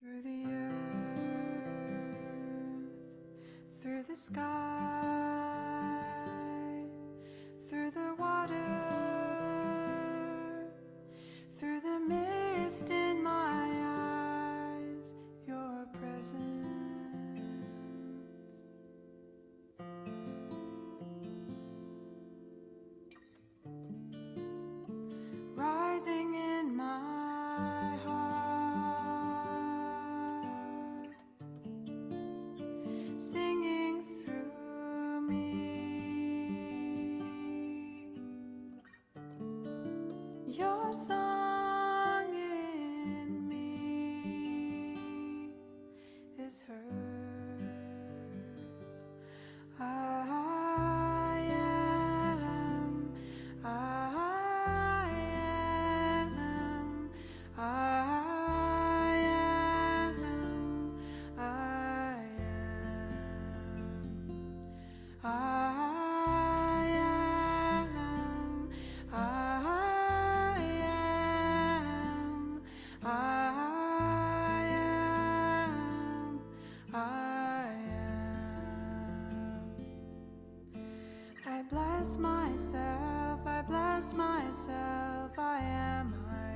Through the earth, through the sky, song bless myself, I bless myself, I am, I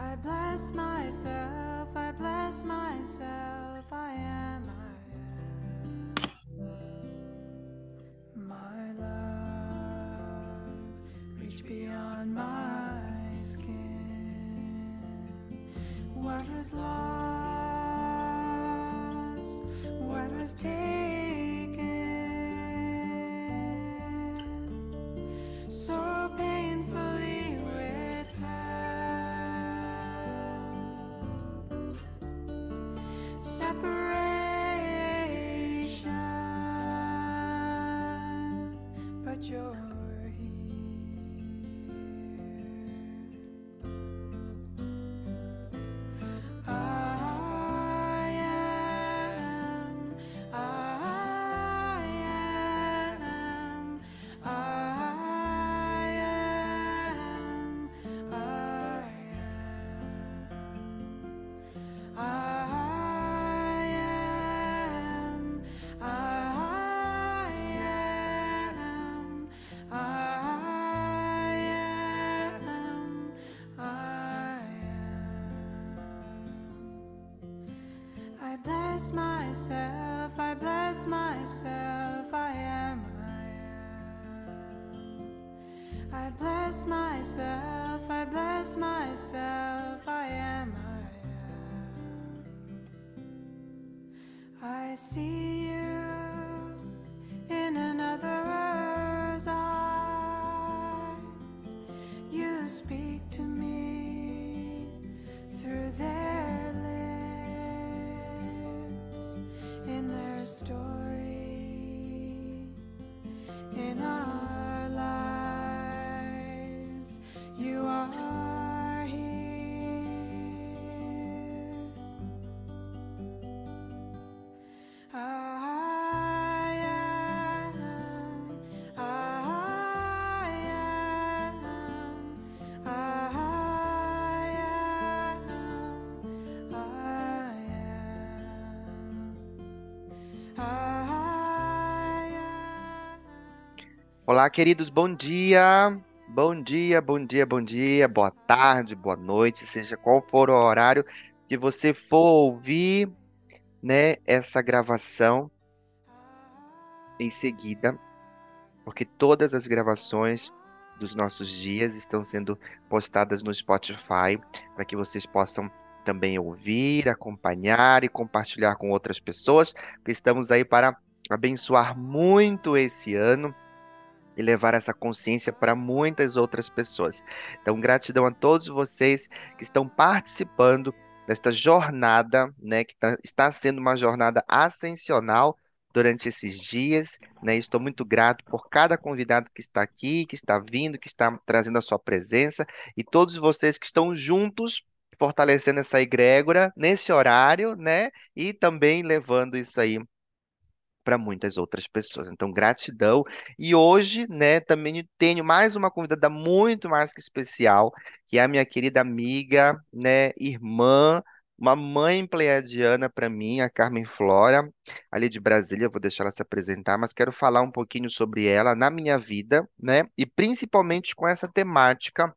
am. I bless myself, I bless myself, I am, I am. My love reach beyond my skin. What was lost, what was taken, so painfully withheld. Separation, but you're myself, I bless myself, I am, I am. I bless myself, I bless myself, I am, I am. I see Olá, queridos, bom dia. Bom dia, bom dia, bom dia, boa tarde, boa noite, seja qual for o horário que você for ouvir, né, essa gravação em seguida, porque todas as gravações dos nossos dias estão sendo postadas no Spotify para que vocês possam também ouvir, acompanhar e compartilhar com outras pessoas, porque estamos aí para abençoar muito esse ano e levar essa consciência para muitas outras pessoas. Então, gratidão a todos vocês que estão participando desta jornada, né, que tá- está sendo uma jornada ascensional durante esses dias, né? Estou muito grato por cada convidado que está aqui, que está vindo, que está trazendo a sua presença e todos vocês que estão juntos fortalecendo essa egrégora nesse horário, né? E também levando isso aí para muitas outras pessoas. Então, gratidão. E hoje, né, também tenho mais uma convidada muito mais que especial, que é a minha querida amiga, né, irmã, uma mãe pleiadiana para mim, a Carmen Flora, ali de Brasília, vou deixar ela se apresentar, mas quero falar um pouquinho sobre ela na minha vida, né? E principalmente com essa temática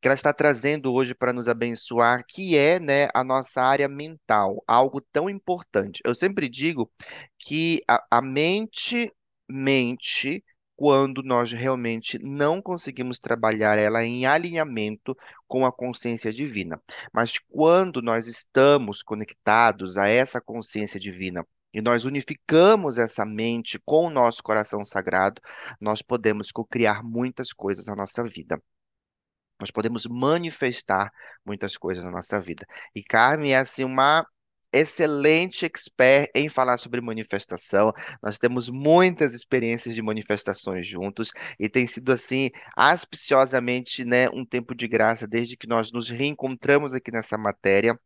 que ela está trazendo hoje para nos abençoar, que é, né, a nossa área mental, algo tão importante. Eu sempre digo que a, a mente mente quando nós realmente não conseguimos trabalhar ela em alinhamento com a consciência divina. Mas quando nós estamos conectados a essa consciência divina, e nós unificamos essa mente com o nosso coração sagrado, nós podemos co-criar muitas coisas na nossa vida. Nós podemos manifestar muitas coisas na nossa vida. E Carmen é assim uma excelente expert em falar sobre manifestação. Nós temos muitas experiências de manifestações juntos e tem sido assim auspiciosamente, né, um tempo de graça desde que nós nos reencontramos aqui nessa matéria.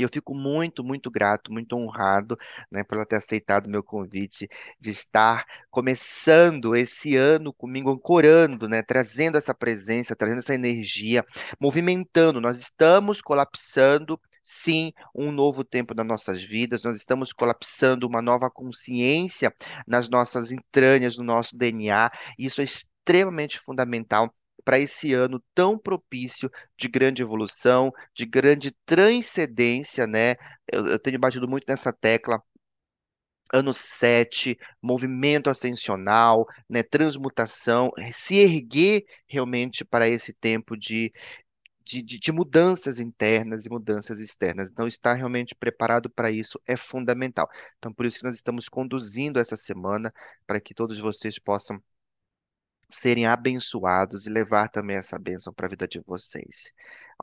E eu fico muito, muito grato, muito honrado, né, por ela ter aceitado o meu convite de estar começando esse ano comigo, ancorando, né, trazendo essa presença, trazendo essa energia, movimentando. Nós estamos colapsando sim, um novo tempo nas nossas vidas, nós estamos colapsando uma nova consciência nas nossas entranhas, no nosso DNA, e isso é extremamente fundamental para esse ano tão propício de grande evolução, de grande transcendência, né? Eu, eu tenho batido muito nessa tecla. Ano 7, movimento ascensional, né, transmutação, se erguer realmente para esse tempo de, de, de, de mudanças internas e mudanças externas. Então, estar realmente preparado para isso é fundamental. Então, por isso que nós estamos conduzindo essa semana para que todos vocês possam serem abençoados e levar também essa bênção para a vida de vocês,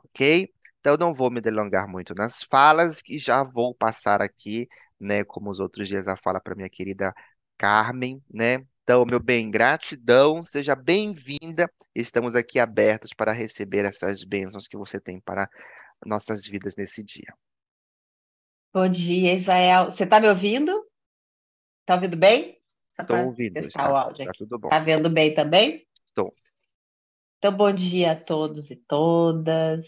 ok? Então, não vou me delongar muito nas falas e já vou passar aqui, né, como os outros dias, a fala para minha querida Carmen, né? Então, meu bem, gratidão, seja bem-vinda. Estamos aqui abertos para receber essas bênçãos que você tem para nossas vidas nesse dia. Bom dia, Israel. Você está me ouvindo? Está ouvindo bem? Estou ouvindo. Está, o áudio está tudo bom. Está vendo bem também? Estou. Então, bom dia a todos e todas.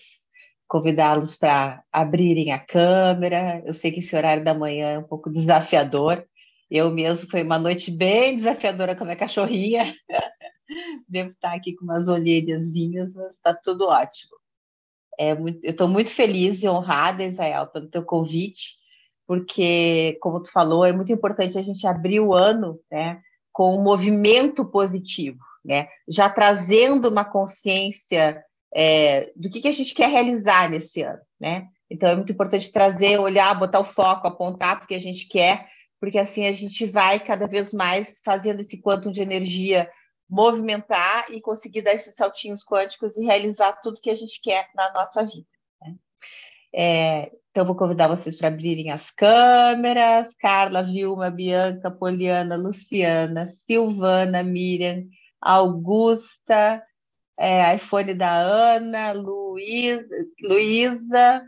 Convidá-los para abrirem a câmera. Eu sei que esse horário da manhã é um pouco desafiador. Eu mesmo foi uma noite bem desafiadora com a minha cachorrinha. Devo estar aqui com umas olheirinhas, mas está tudo ótimo. É muito, eu estou muito feliz e honrada, Israel, pelo teu convite, porque, como tu falou, é muito importante a gente abrir o ano né, com um movimento positivo, né? já trazendo uma consciência é, do que, que a gente quer realizar nesse ano. Né? Então, é muito importante trazer, olhar, botar o foco, apontar porque a gente quer, porque assim a gente vai cada vez mais fazendo esse quantum de energia movimentar e conseguir dar esses saltinhos quânticos e realizar tudo que a gente quer na nossa vida. Né? É, então, vou convidar vocês para abrirem as câmeras. Carla, Vilma, Bianca, Poliana, Luciana, Silvana, Miriam, Augusta, é, iPhone da Ana, Luísa, Luísa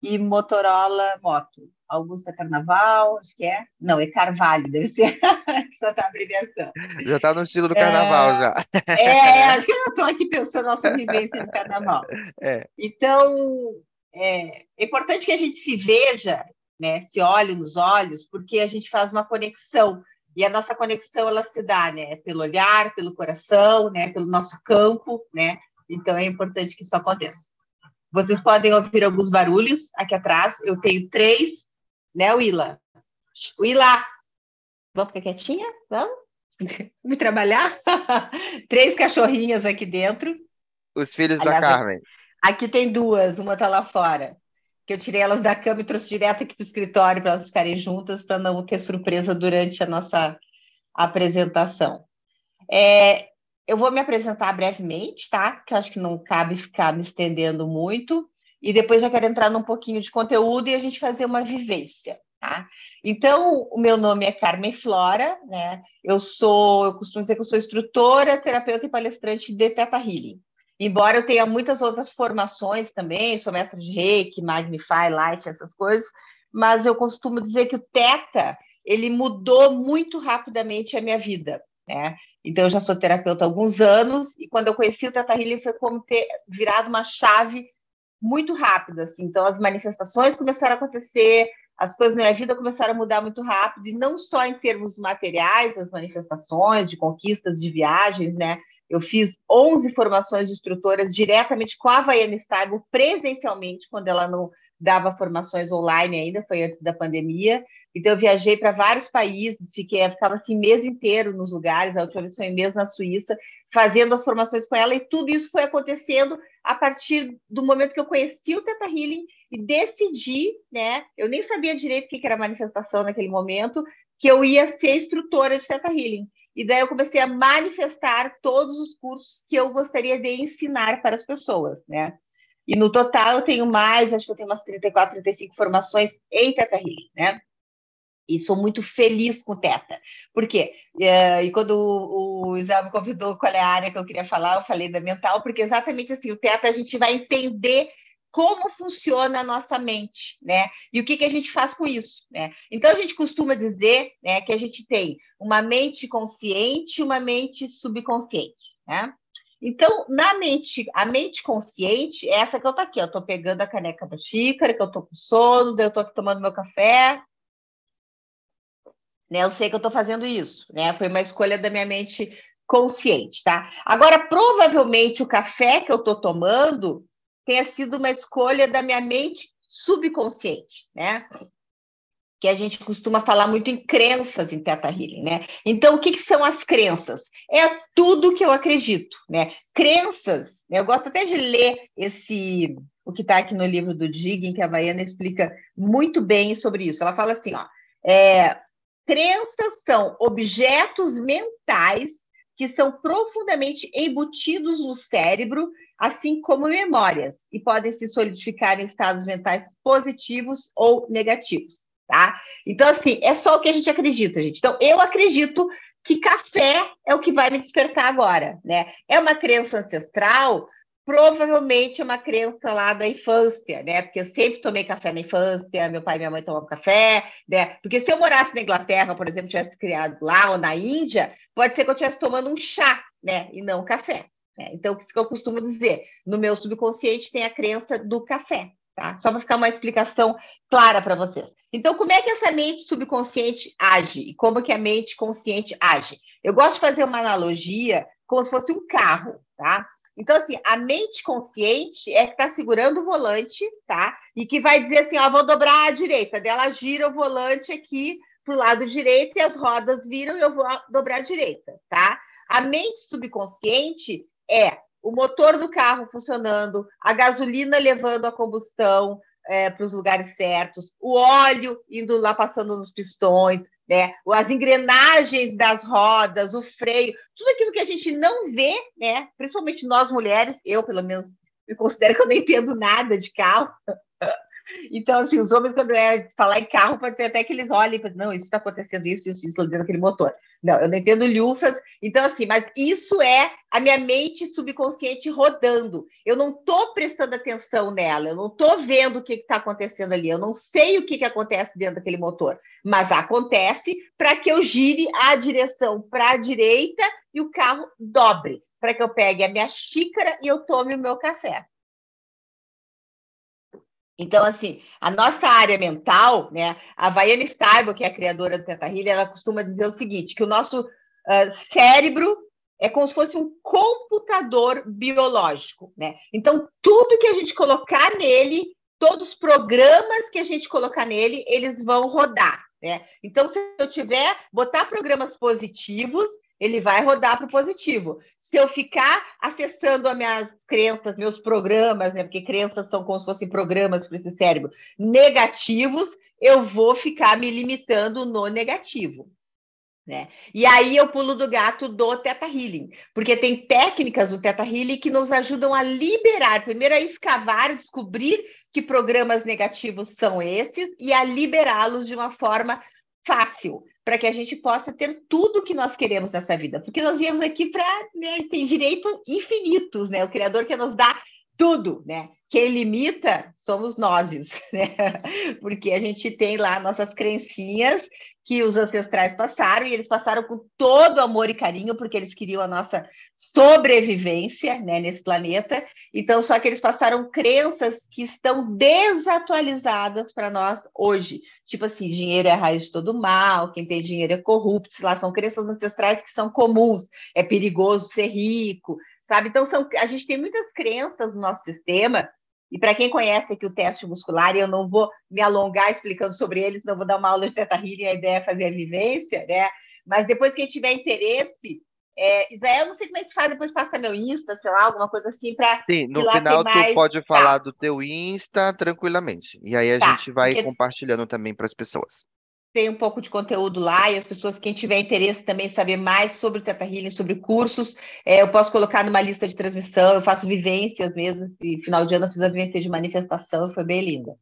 e Motorola Moto. Augusta Carnaval, acho que é. Não, é Carvalho, deve ser essa tá a abreviação. Já está no estilo do carnaval, já. É, acho que eu já estou aqui pensando na nossa vivência no carnaval. É. Então, é, é importante que a gente se veja, né, se olhe nos olhos, porque a gente faz uma conexão. E a nossa conexão ela se dá, né, pelo olhar, pelo coração, né, pelo nosso campo, né? Então é importante que isso aconteça. Vocês podem ouvir alguns barulhos aqui atrás. Eu tenho três, né, Willa? Willa, vamos ficar quietinha? Vamos? Vamos trabalhar? três cachorrinhas aqui dentro. Os filhos da Aliás, Carmen. Aqui tem duas, uma tá lá fora. Que eu tirei elas da cama e trouxe direto aqui para o escritório para elas ficarem juntas, para não ter surpresa durante a nossa apresentação. É, eu vou me apresentar brevemente, tá? Que eu acho que não cabe ficar me estendendo muito. E depois já quero entrar num pouquinho de conteúdo e a gente fazer uma vivência, tá? Então, o meu nome é Carmen Flora, né? Eu sou, eu costumo dizer que eu sou instrutora, terapeuta e palestrante de Teta Healing. Embora eu tenha muitas outras formações também, sou mestre de Reiki, Magnify, Light, essas coisas, mas eu costumo dizer que o Teta ele mudou muito rapidamente a minha vida, né? Então, eu já sou terapeuta há alguns anos, e quando eu conheci o Teta Healing foi como ter virado uma chave muito rápida, assim. Então, as manifestações começaram a acontecer, as coisas na minha vida começaram a mudar muito rápido, e não só em termos materiais, as manifestações, de conquistas, de viagens, né? Eu fiz 11 formações de instrutoras diretamente com a Vaiana Stable, presencialmente, quando ela não dava formações online ainda, foi antes da pandemia. Então, eu viajei para vários países, fiquei, ficava assim mês inteiro nos lugares, a última vez foi mês na Suíça, fazendo as formações com ela, e tudo isso foi acontecendo a partir do momento que eu conheci o Teta Healing e decidi, né? Eu nem sabia direito o que era manifestação naquele momento, que eu ia ser instrutora de Teta Healing. E daí eu comecei a manifestar todos os cursos que eu gostaria de ensinar para as pessoas, né? E no total eu tenho mais, acho que eu tenho umas 34, 35 formações em Teta Healing, né? E sou muito feliz com o Teta. Por quê? É, e quando o, Isabel convidou qual é a área que eu queria falar, eu falei da mental, porque exatamente assim, o Teta a gente vai entender como funciona a nossa mente, né? E o que, que a gente faz com isso, né? Então a gente costuma dizer, né, que a gente tem uma mente consciente e uma mente subconsciente, né? Então, na mente, a mente consciente é essa que eu tô aqui, eu tô pegando a caneca da xícara, que eu tô com sono, eu tô aqui tomando meu café, né? Eu sei que eu estou fazendo isso, né? Foi uma escolha da minha mente consciente, tá? Agora, provavelmente o café que eu estou tomando tenha sido uma escolha da minha mente subconsciente, né? Que a gente costuma falar muito em crenças em Teta Healing, né? Então, o que, que são as crenças? É tudo que eu acredito, né? Crenças, né? eu gosto até de ler esse, o que está aqui no livro do Digging, que a Baiana explica muito bem sobre isso. Ela fala assim, ó, é, Crenças são objetos mentais que são profundamente embutidos no cérebro, assim como memórias, e podem se solidificar em estados mentais positivos ou negativos, tá? Então, assim, é só o que a gente acredita, gente. Então, eu acredito que café é o que vai me despertar agora, né? É uma crença ancestral, provavelmente é uma crença lá da infância, né? Porque eu sempre tomei café na infância, meu pai e minha mãe tomavam café, né? Porque se eu morasse na Inglaterra, por exemplo, tivesse criado lá ou na Índia, pode ser que eu estivesse tomando um chá, né? E não café. Né? Então, isso que eu costumo dizer, no meu subconsciente tem a crença do café, tá? Só para ficar uma explicação clara para vocês. Então, como é que essa mente subconsciente age e como que a mente consciente age? Eu gosto de fazer uma analogia como se fosse um carro, tá? Então, assim, a mente consciente é que está segurando o volante, tá? E que vai dizer assim: ó, vou dobrar à direita. Dela gira o volante aqui para o lado direito e as rodas viram e eu vou dobrar à direita, tá? A mente subconsciente é o motor do carro funcionando, a gasolina levando a combustão, é, para os lugares certos, o óleo indo lá passando nos pistões, né? As engrenagens das rodas, o freio, tudo aquilo que a gente não vê, né? Principalmente nós mulheres, eu pelo menos me considero que eu não entendo nada de carro. Então, assim, os homens, quando é falar em carro, pode ser até que eles olhem e não, isso está acontecendo, isso, isso, isso, dentro daquele motor. Não, eu não entendo lufas. Então, assim, mas isso é a minha mente subconsciente rodando. Eu não estou prestando atenção nela, eu não estou vendo o que está acontecendo ali, eu não sei o que, que acontece dentro daquele motor, mas acontece para que eu gire a direção para a direita e o carro dobre, para que eu pegue a minha xícara e eu tome o meu café. Então, assim, a nossa área mental, né? A Vaiana Staibo, que é a criadora do Teta ela costuma dizer o seguinte, que o nosso uh, cérebro é como se fosse um computador biológico, né? Então, tudo que a gente colocar nele, todos os programas que a gente colocar nele, eles vão rodar, né? Então, se eu tiver, botar programas positivos, ele vai rodar para o positivo se eu ficar acessando as minhas crenças, meus programas, né? Porque crenças são como se fossem programas para esse cérebro negativos, eu vou ficar me limitando no negativo. Né? E aí eu pulo do gato do Teta Healing, porque tem técnicas do Teta Healing que nos ajudam a liberar, primeiro a escavar, descobrir que programas negativos são esses e a liberá-los de uma forma fácil para que a gente possa ter tudo que nós queremos nessa vida. Porque nós viemos aqui para né, ter direito infinitos, né? O Criador quer nos dar tudo, né? Quem limita somos nós, né? Porque a gente tem lá nossas crencinhas que os ancestrais passaram, e eles passaram com todo amor e carinho, porque eles queriam a nossa sobrevivência né, nesse planeta. Então, só que eles passaram crenças que estão desatualizadas para nós hoje. Tipo assim, dinheiro é a raiz de todo mal, quem tem dinheiro é corrupto, sei lá, são crenças ancestrais que são comuns, é perigoso ser rico, sabe? Então, são, a gente tem muitas crenças no nosso sistema e para quem conhece aqui o teste muscular, e eu não vou me alongar explicando sobre eles, não vou dar uma aula de teta healing, a ideia é fazer a vivência, né? Mas depois quem tiver interesse, é, Israel, não sei como é que faz, depois passa meu Insta, sei lá, alguma coisa assim para. Sim, no final tu mais... pode falar tá. do teu Insta tranquilamente. E aí a tá, gente vai porque... compartilhando também para as pessoas tem um pouco de conteúdo lá e as pessoas, quem tiver interesse também saber mais sobre o Teta Healing, sobre cursos, é, eu posso colocar numa lista de transmissão, eu faço vivências mesmo, e final de ano eu fiz a vivência de manifestação, foi bem linda.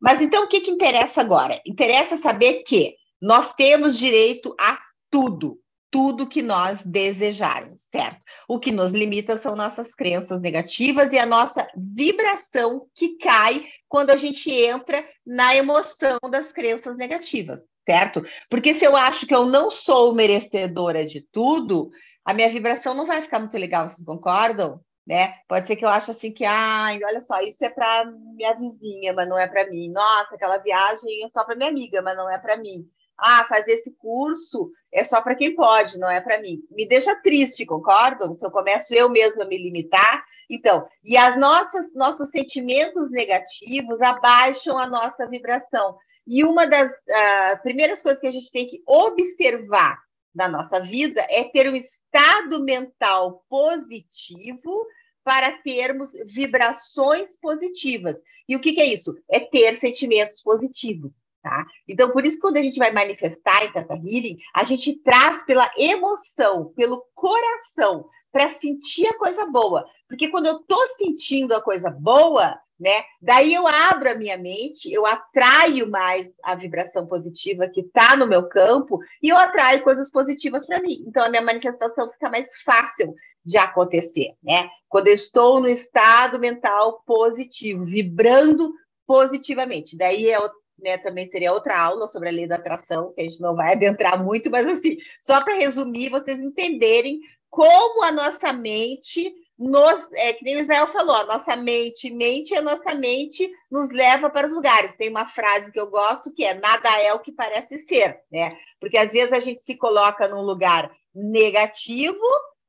Mas então o que, que interessa agora? Interessa saber que nós temos direito a tudo, tudo que nós desejarmos, certo? O que nos limita são nossas crenças negativas e a nossa vibração que cai quando a gente entra na emoção das crenças negativas, certo? Porque se eu acho que eu não sou merecedora de tudo, a minha vibração não vai ficar muito legal, vocês concordam? Né? Pode ser que eu ache assim que, ai, olha só, isso é para minha vizinha, mas não é para mim. Nossa, aquela viagem é só para minha amiga, mas não é para mim ah, fazer esse curso é só para quem pode, não é para mim. Me deixa triste, concordam? Se eu começo eu mesma a me limitar. Então, e as nossas nossos sentimentos negativos abaixam a nossa vibração. E uma das uh, primeiras coisas que a gente tem que observar na nossa vida é ter um estado mental positivo para termos vibrações positivas. E o que, que é isso? É ter sentimentos positivos. Tá? Então, por isso, quando a gente vai manifestar em Tata Healing, a gente traz pela emoção, pelo coração, para sentir a coisa boa. Porque quando eu estou sentindo a coisa boa, né? Daí eu abro a minha mente, eu atraio mais a vibração positiva que está no meu campo e eu atraio coisas positivas para mim. Então a minha manifestação fica mais fácil de acontecer, né? Quando eu estou no estado mental positivo, vibrando positivamente. Daí é né, também seria outra aula sobre a lei da atração, que a gente não vai adentrar muito, mas assim, só para resumir, vocês entenderem como a nossa mente nos, é, que nem o Israel falou, a nossa mente, mente a nossa mente nos leva para os lugares. Tem uma frase que eu gosto que é nada é o que parece ser, né? Porque às vezes a gente se coloca num lugar negativo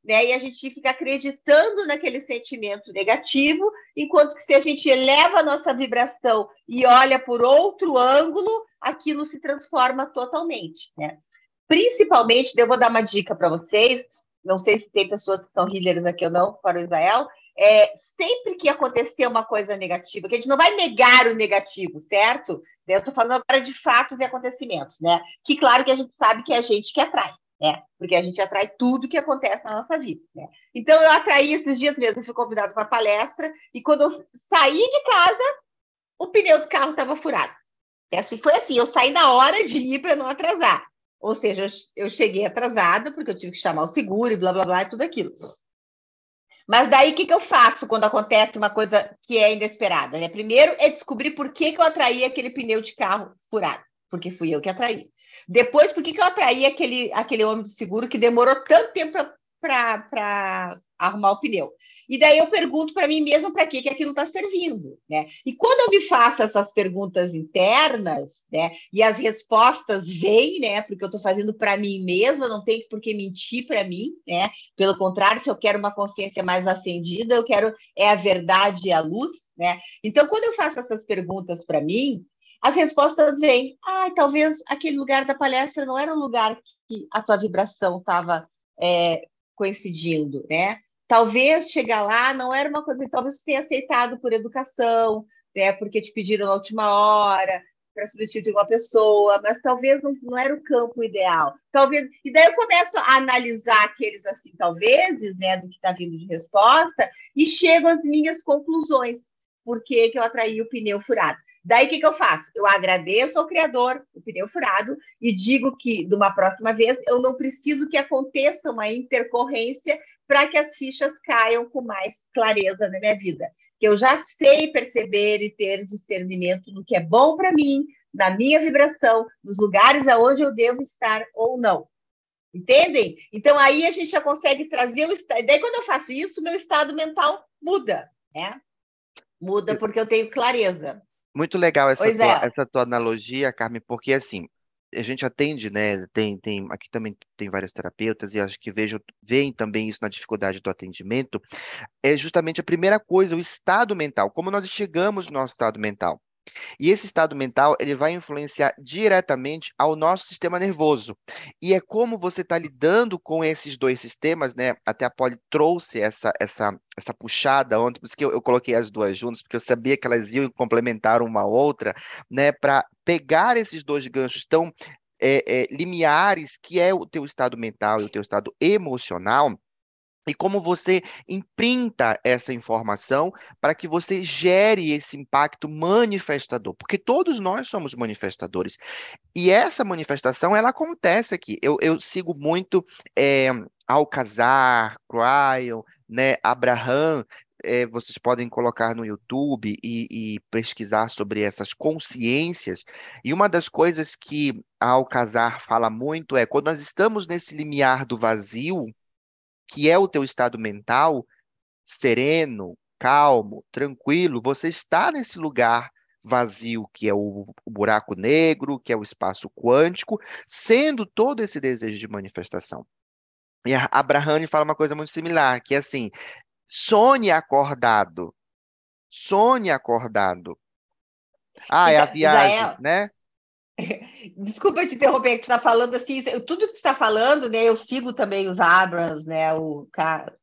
né? E a gente fica acreditando naquele sentimento negativo, enquanto que se a gente eleva a nossa vibração e olha por outro ângulo, aquilo se transforma totalmente, né? Principalmente, eu vou dar uma dica para vocês, não sei se tem pessoas que são healers aqui ou não, para o Israel, é, sempre que acontecer uma coisa negativa, que a gente não vai negar o negativo, certo? Eu estou falando agora de fatos e acontecimentos, né? Que claro que a gente sabe que é a gente que atrai né? Porque a gente atrai tudo que acontece na nossa vida, né? Então eu atraí esses dias mesmo, fui convidado para palestra e quando eu saí de casa, o pneu do carro estava furado. E assim foi assim, eu saí na hora de ir para não atrasar. Ou seja, eu cheguei atrasada porque eu tive que chamar o seguro e blá blá blá e tudo aquilo. Mas daí o que, que eu faço quando acontece uma coisa que é inesperada? Né? Primeiro é descobrir por que, que eu atraí aquele pneu de carro furado, porque fui eu que atraí. Depois, por que, que eu atraí aquele, aquele homem de seguro que demorou tanto tempo para arrumar o pneu? E daí eu pergunto para mim mesmo para que, que aquilo está servindo, né? E quando eu me faço essas perguntas internas, né? E as respostas vêm, né? Porque eu estou fazendo para mim mesma, não tenho por que mentir para mim, né? Pelo contrário, se eu quero uma consciência mais acendida, eu quero é a verdade e a luz, né? Então, quando eu faço essas perguntas para mim, as respostas vêm. Ah, talvez aquele lugar da palestra não era um lugar que a tua vibração estava é, coincidindo, né? Talvez chegar lá não era uma coisa, talvez tenha aceitado por educação, né? Porque te pediram na última hora para substituir uma pessoa, mas talvez não, não era o campo ideal. Talvez e daí eu começo a analisar aqueles assim, talvez, né, do que está vindo de resposta e chego às minhas conclusões. Por que, que eu atraí o pneu furado? Daí o que, que eu faço? Eu agradeço ao Criador o pneu furado e digo que, de uma próxima vez, eu não preciso que aconteça uma intercorrência para que as fichas caiam com mais clareza na minha vida. que eu já sei perceber e ter discernimento no que é bom para mim, na minha vibração, nos lugares aonde eu devo estar ou não. Entendem? Então aí a gente já consegue trazer o estado. Daí quando eu faço isso, meu estado mental muda, né? Muda porque eu tenho clareza. Muito legal essa Pois tua, é. essa tua analogia, Carmen, porque assim, a gente atende, né? Tem, tem, aqui também tem vários terapeutas e acho que vejam, veem também isso na dificuldade do atendimento. É justamente a primeira coisa, o estado mental, como nós chegamos no nosso estado mental. E esse estado mental, ele vai influenciar diretamente ao nosso sistema nervoso. E é como você está lidando com esses dois sistemas, né? Até a Polly trouxe essa, essa, essa puxada ontem, por isso que eu, eu coloquei as duas juntas, porque eu sabia que elas iam complementar uma a outra, né? Para pegar esses dois ganchos tão é, é, limiares, que é o teu estado mental e o teu estado emocional, e como você imprinta essa informação para que você gere esse impacto manifestador, porque todos nós somos manifestadores. E essa manifestação, ela acontece aqui. Eu, eu sigo muito é, Alcazar, Cryon, né, Abraham, é, vocês podem colocar no YouTube e, e pesquisar sobre essas consciências. E uma das coisas que Alcazar fala muito é quando nós estamos nesse limiar do vazio, que é o teu estado mental, sereno, calmo, tranquilo, você está nesse lugar vazio, que é o, o buraco negro, que é o espaço quântico, sendo todo esse desejo de manifestação. E a Abraham fala uma coisa muito similar, que é assim, sonhe acordado, sonhe acordado. Ah, é a viagem, Isael, né? Desculpa te interromper, que tu está falando assim, tudo que tu está falando, né? Eu sigo também os Abrams, né? O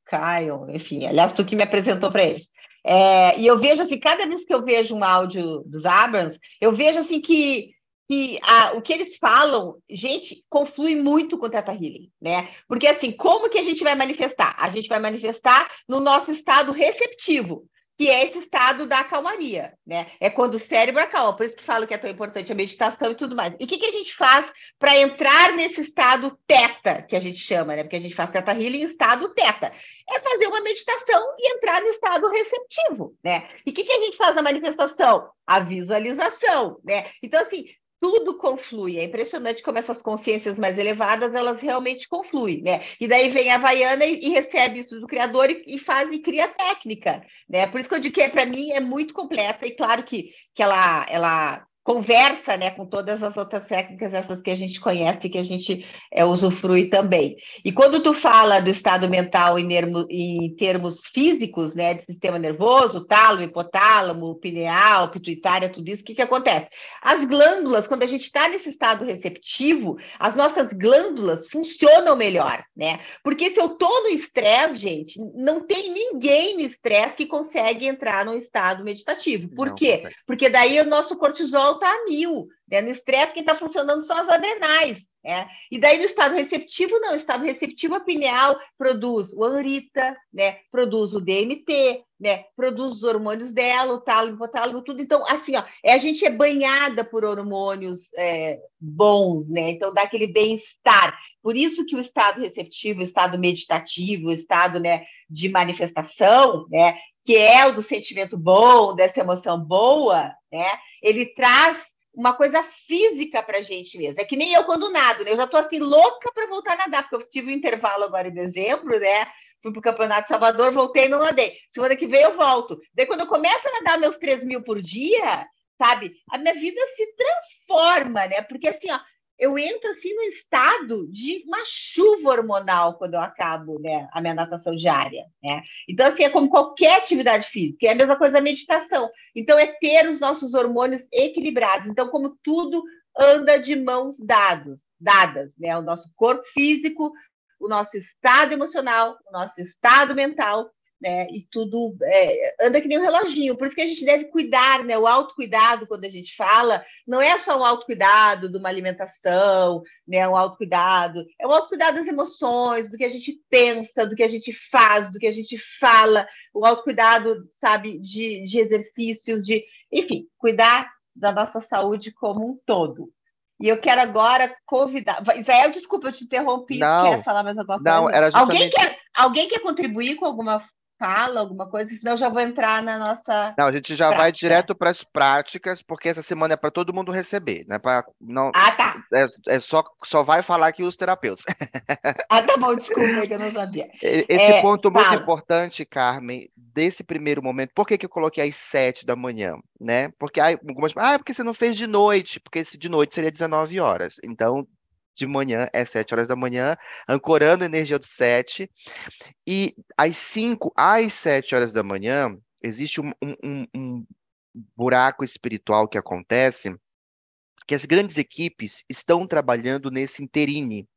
Caio, enfim, aliás, tu que me apresentou para eles. É, e eu vejo assim, cada vez que eu vejo um áudio dos Abrams, eu vejo assim que, que a- o que eles falam, gente, conflui muito com o Teta Healing, né? Porque assim, como que a gente vai manifestar? A gente vai manifestar no nosso estado receptivo que é esse estado da calmaria, né? É quando o cérebro acalma, por isso que falo que é tão importante a meditação e tudo mais. E o que, que a gente faz para entrar nesse estado teta, que a gente chama, né? Porque a gente faz teta healing em estado teta. É fazer uma meditação e entrar no estado receptivo, né? E o que, que a gente faz na manifestação? A visualização, né? Então, assim, tudo conflui. É impressionante como essas consciências mais elevadas, elas realmente confluem, né? E daí vem a Havaiana e, e recebe isso do criador e, e faz e cria técnica, né? Por isso que eu digo que para mim é muito completa e claro que, que ela, ela conversa, né, com todas as outras técnicas, essas que a gente conhece e que a gente é, usufrui também. E quando tu fala do estado mental em, nermo, em termos físicos, né, de sistema nervoso, tálamo, hipotálamo, pineal, pituitária, tudo isso, o que, que acontece? As glândulas, quando a gente está nesse estado receptivo, as nossas glândulas funcionam melhor, né? Porque se eu estou no estresse, gente, não tem ninguém no estresse que consegue entrar no estado meditativo. Por Não quê? Porque daí o nosso cortisol está a mil. Né? No estresse, quem está funcionando são as adrenais. Né? E daí no estado receptivo, não. No estado receptivo, a pineal produz o anrita, né? produz o DMT, né? produz os hormônios dela, o tálamo, o hipotálamo, tudo. Então, assim, ó, é, a gente é banhada por hormônios é, bons, né? Então, dá aquele bem-estar. Por isso que o estado receptivo, o estado meditativo, o estado né, de manifestação, né? Que é o do sentimento bom, dessa emoção boa, né? Ele traz uma coisa física para a gente mesmo. É que nem eu quando nado, né? Eu já estou assim louca para voltar a nadar, porque eu tive um intervalo agora em dezembro, né? Fui para o Campeonato de Salvador, voltei e não nadei. Semana que vem eu volto. Daí, quando eu começo a nadar meus 3 mil por dia, sabe? A minha vida se transforma, né? Porque assim, ó, eu entro assim no estado de uma chuva hormonal quando eu acabo né, a minha natação diária. Né? Então, assim, é como qualquer atividade física, é a mesma coisa a meditação. Então, é ter os nossos hormônios equilibrados. Então, como tudo anda de mãos dados, dadas, né? O nosso corpo físico, o nosso estado emocional, o nosso estado mental, né? E tudo é, anda que nem um reloginho. Por isso que a gente deve cuidar, né? O autocuidado, quando a gente fala, não é só um autocuidado de uma alimentação, né? Um autocuidado, é um autocuidado das emoções, do que a gente pensa, do que a gente faz, do que a gente fala, o autocuidado, sabe, de, de exercícios, de, enfim, cuidar da nossa saúde como um todo. E eu quero agora convidar. Israel, desculpa, eu te interrompi. Não, quer falar mais alguma coisa? não, era alguém, justamente- quer, alguém quer contribuir com alguma fala alguma coisa, senão eu já vou entrar na nossa. Não, a gente já vai direto para as práticas, porque essa semana é para todo mundo receber, né? Pra, não, ah, tá. É, é, só, só vai falar aqui os terapeutas. ah, tá bom, desculpa, que eu não sabia. Esse é, ponto fala. muito importante, Carmen, desse primeiro momento, por que, que eu coloquei às sete da manhã, né? Porque aí, algumas. Ah, porque você não fez de noite, porque de noite seria 19 horas. Então, de manhã, é 7 horas da manhã, ancorando a energia do 7. E às 5 às 7 horas da manhã, existe um, um, um buraco espiritual que acontece, que as grandes equipes estão trabalhando nesse interine,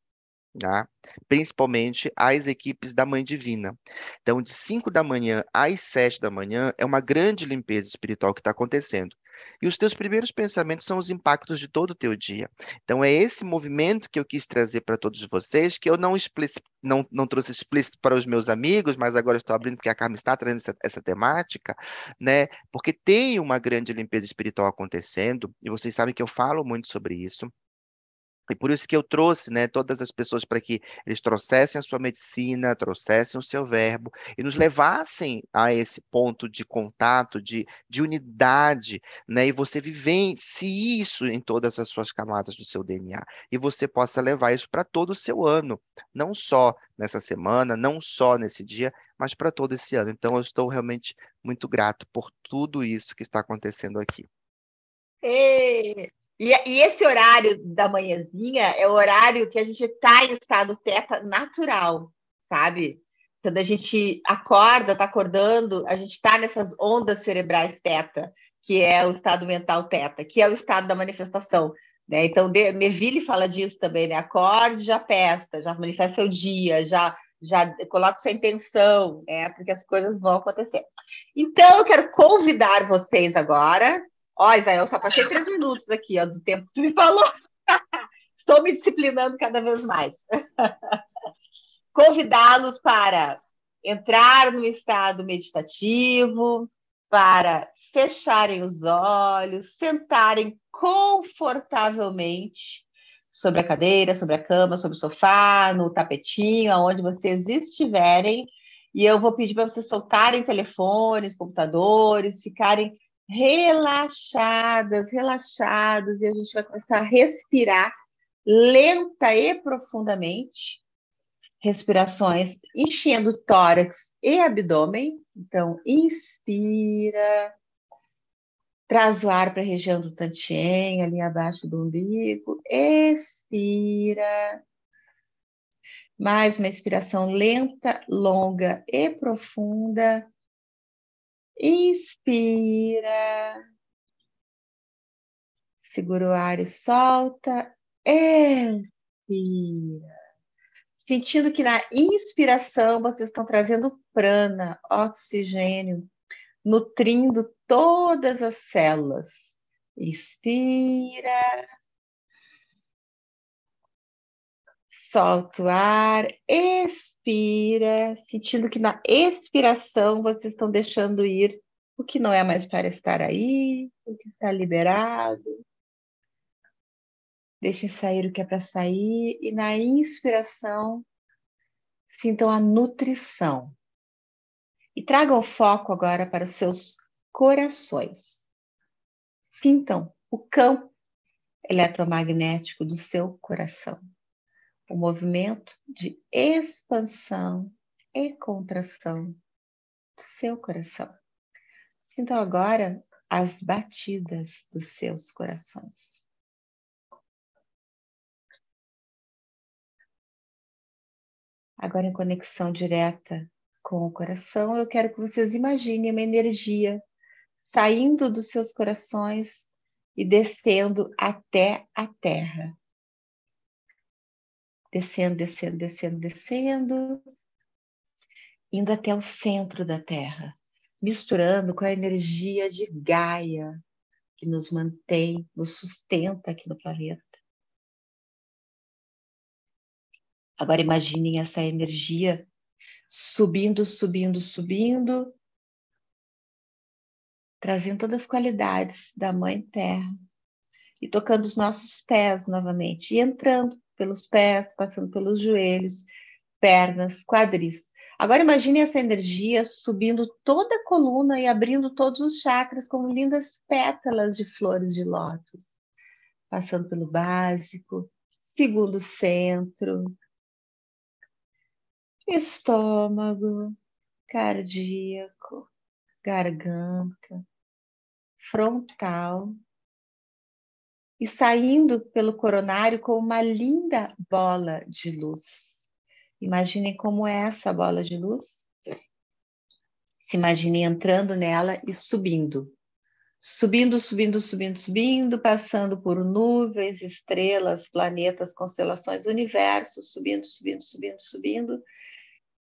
tá? principalmente as equipes da Mãe Divina. Então, de 5 da manhã às 7 da manhã, é uma grande limpeza espiritual que está acontecendo. E os teus primeiros pensamentos são os impactos de todo o teu dia. Então, é esse movimento que eu quis trazer para todos vocês, que eu não, não, não trouxe explícito para os meus amigos, mas agora estou abrindo porque a Carmen está trazendo essa, essa temática, né? Porque tem uma grande limpeza espiritual acontecendo, e vocês sabem que eu falo muito sobre isso. E por isso que eu trouxe né, todas as pessoas para que eles trouxessem a sua medicina, trouxessem o seu verbo e nos levassem a esse ponto de contato, de, de unidade, né, e você vivencie isso em todas as suas camadas do seu DNA. E você possa levar isso para todo o seu ano, não só nessa semana, não só nesse dia, mas para todo esse ano. Então, eu estou realmente muito grato por tudo isso que está acontecendo aqui. Ei, e, e, esse horário da manhãzinha é o horário que a gente está em estado teta natural, sabe? Quando a gente acorda, está acordando, a gente está nessas ondas cerebrais teta, que é o estado mental teta, que é o estado da manifestação. Né? Então, de, Neville fala disso também, né? Acorde, já peça, já manifesta seu dia, já já coloque sua intenção, né? Porque as coisas vão acontecer. Então, eu quero convidar vocês agora Ó, Isael, só passei três minutos aqui, ó, do tempo que tu me falou. Estou me disciplinando cada vez mais. Convidá-los para entrar no estado meditativo, para fecharem os olhos, sentarem confortavelmente sobre a cadeira, sobre a cama, sobre o sofá, no tapetinho, aonde vocês estiverem. E eu vou pedir para vocês soltarem telefones, computadores, ficarem relaxadas, relaxados, e a gente vai começar a respirar lenta e profundamente. Respirações enchendo tórax e abdômen. Então, inspira, traz o ar para a região do tantien, ali abaixo do umbigo. Expira. Mais uma inspiração lenta, longa e profunda. Inspira. Segura o ar e solta. Expira. Sentindo que na inspiração vocês estão trazendo prana, oxigênio, nutrindo todas as células. Inspira. Solta o ar, expira, sentindo que na expiração vocês estão deixando ir o que não é mais para estar aí, o que está liberado. Deixem sair o que é para sair e na inspiração sintam a nutrição. E tragam o foco agora para os seus corações. Sintam o campo eletromagnético do seu coração o movimento de expansão e contração do seu coração. Então, agora, as batidas dos seus corações. Agora, em conexão direta com o coração, eu quero que vocês imaginem uma energia saindo dos seus corações e descendo até a terra descendo, descendo, descendo, descendo, indo até o centro da Terra, misturando com a energia de Gaia, que nos mantém, nos sustenta aqui no planeta. Agora imaginem essa energia subindo, subindo, subindo, trazendo todas as qualidades da Mãe Terra e tocando os nossos pés novamente e entrando pelos pés, passando pelos joelhos, pernas, quadris. Agora imagine essa energia subindo toda a coluna e abrindo todos os chakras como lindas pétalas de flores de lótus, passando pelo básico, segundo centro, estômago, cardíaco, garganta, frontal e saindo pelo coronário com uma linda bola de luz. Imaginem como é essa bola de luz. Se imagine entrando nela e subindo. Subindo, subindo, subindo, subindo, passando por nuvens, estrelas, planetas, constelações, universos, subindo, subindo, subindo, subindo,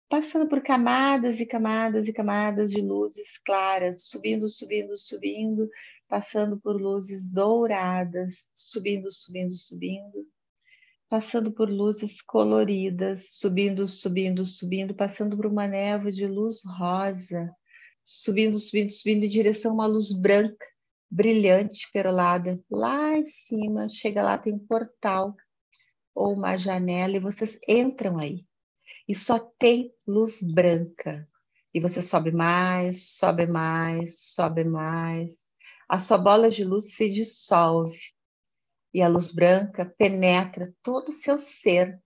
passando por camadas e camadas e camadas de luzes claras, subindo, subindo, subindo, passando por luzes douradas, subindo, subindo, subindo, passando por luzes coloridas, subindo, subindo, subindo, passando por uma névoa de luz rosa, subindo, subindo, subindo em direção a uma luz branca, brilhante, perolada. Lá em cima, chega lá, tem um portal ou uma janela e vocês entram aí. E só tem luz branca. E você sobe mais, sobe mais, sobe mais. A sua bola de luz se dissolve e a luz branca penetra todo o seu ser,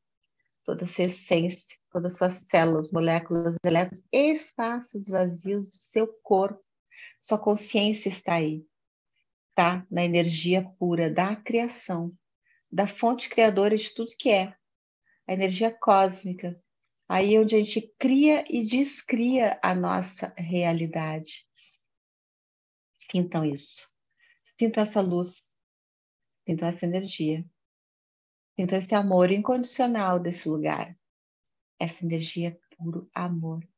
toda a sua essência, todas as suas células, moléculas, elétrons, espaços vazios do seu corpo. Sua consciência está aí, tá? Na energia pura da criação, da fonte criadora de tudo que é, a energia cósmica. Aí é onde a gente cria e descria a nossa realidade. Sintam isso. Sinta essa luz Sinto essa energia. Sinto esse amor incondicional desse lugar. Essa energia é puro amor.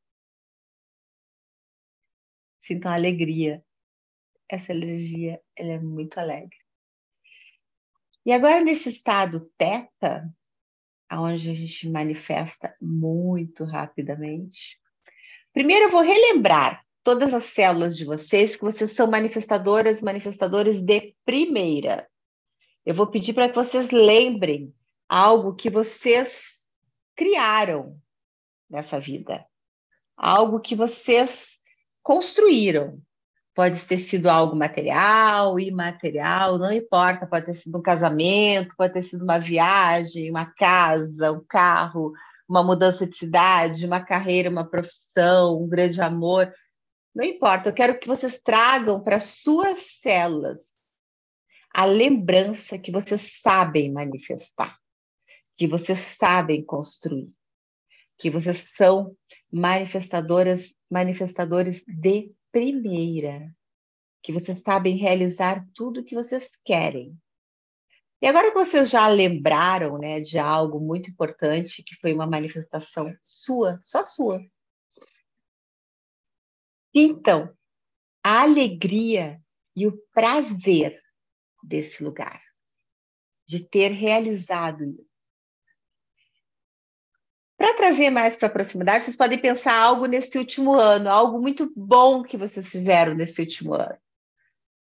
Sinto a alegria. Essa energia, ela é muito alegre. E agora nesse estado teta, aonde a gente manifesta muito rapidamente. Primeiro eu vou relembrar todas as células de vocês que vocês são manifestadoras, manifestadores de primeira. Eu vou pedir para que vocês lembrem algo que vocês criaram nessa vida, algo que vocês construíram. Pode ter sido algo material, imaterial, não importa. Pode ter sido um casamento, pode ter sido uma viagem, uma casa, um carro, uma mudança de cidade, uma carreira, uma profissão, um grande amor. Não importa. Eu quero que vocês tragam para suas células a lembrança que vocês sabem manifestar, que vocês sabem construir, que vocês são manifestadoras, manifestadores de primeira, que vocês sabem realizar tudo o que vocês querem. E agora que vocês já lembraram, né, de algo muito importante que foi uma manifestação sua, só sua. Então, a alegria e o prazer desse lugar, de ter realizado isso. Para trazer mais para a proximidade, vocês podem pensar algo nesse último ano, algo muito bom que vocês fizeram nesse último ano.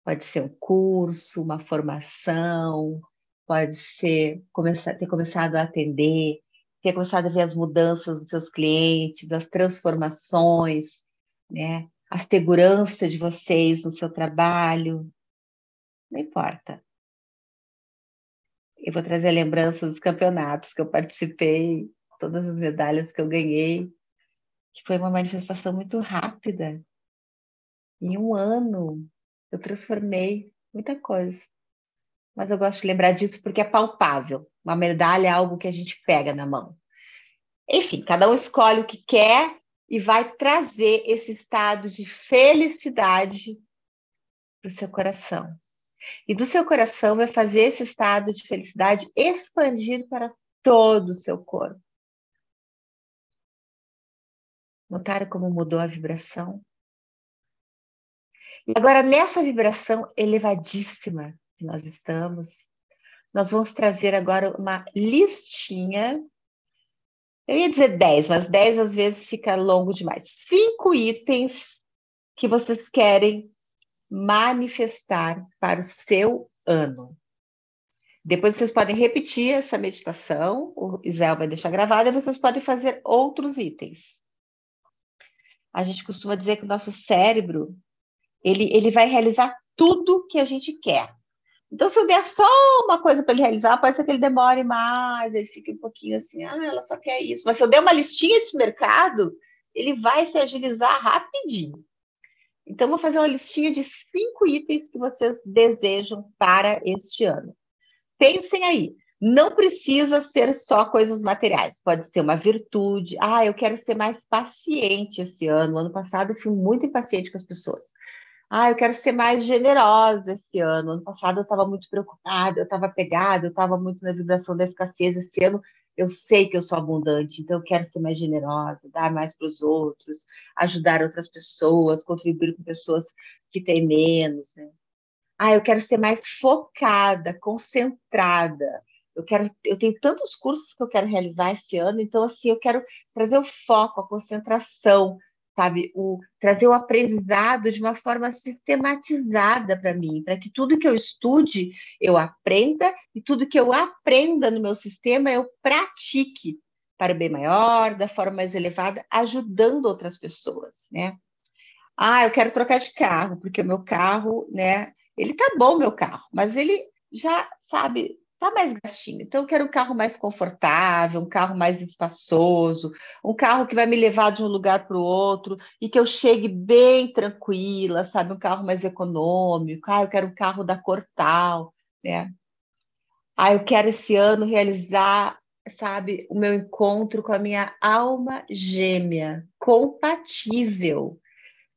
Pode ser um curso, uma formação, pode ser começar, ter começado a atender, ter começado a ver as mudanças dos seus clientes, as transformações, né? A segurança de vocês no seu trabalho, não importa. Eu vou trazer lembranças dos campeonatos que eu participei, todas as medalhas que eu ganhei, que foi uma manifestação muito rápida. Em um ano, eu transformei muita coisa. Mas eu gosto de lembrar disso porque é palpável. Uma medalha é algo que a gente pega na mão. Enfim, cada um escolhe o que quer e vai trazer esse estado de felicidade para o seu coração. E do seu coração vai fazer esse estado de felicidade expandir para todo o seu corpo. Notaram como mudou a vibração? E agora, nessa vibração elevadíssima que nós estamos, nós vamos trazer agora uma listinha. Eu ia dizer 10, mas 10 às vezes fica longo demais. Cinco itens que vocês querem manifestar para o seu ano. Depois vocês podem repetir essa meditação, o Isel vai deixar gravada, e vocês podem fazer outros itens. A gente costuma dizer que o nosso cérebro ele, ele vai realizar tudo que a gente quer. Então, se eu der só uma coisa para ele realizar, pode ser que ele demore mais, ele fique um pouquinho assim, ah, ela só quer isso. Mas se eu der uma listinha de mercado, ele vai se agilizar rapidinho. Então, vou fazer uma listinha de cinco itens que vocês desejam para este ano. Pensem aí, não precisa ser só coisas materiais, pode ser uma virtude. Ah, eu quero ser mais paciente esse ano. ano passado eu fui muito impaciente com as pessoas. Ah, eu quero ser mais generosa esse ano. Ano passado eu estava muito preocupada, eu estava pegada, eu estava muito na vibração da escassez. Esse ano eu sei que eu sou abundante, então eu quero ser mais generosa, dar mais para os outros, ajudar outras pessoas, contribuir com pessoas que têm menos. Né? Ah, eu quero ser mais focada, concentrada. Eu quero, eu tenho tantos cursos que eu quero realizar esse ano, então assim eu quero trazer o foco, a concentração, sabe? O, trazer o aprendizado de uma forma sistematizada para mim, para que tudo que eu estude eu aprenda e tudo que eu aprenda no meu sistema eu pratique para o bem maior, da forma mais elevada, ajudando outras pessoas, né? Ah, eu quero trocar de carro, porque o meu carro, né? Ele tá bom, meu carro, mas ele já, sabe, tá mais gastinho. Então, eu quero um carro mais confortável, um carro mais espaçoso, um carro que vai me levar de um lugar para o outro e que eu chegue bem tranquila, sabe? Um carro mais econômico. Ah, eu quero um carro da cor tal, né? Ah, eu quero esse ano realizar, sabe, o meu encontro com a minha alma gêmea, compatível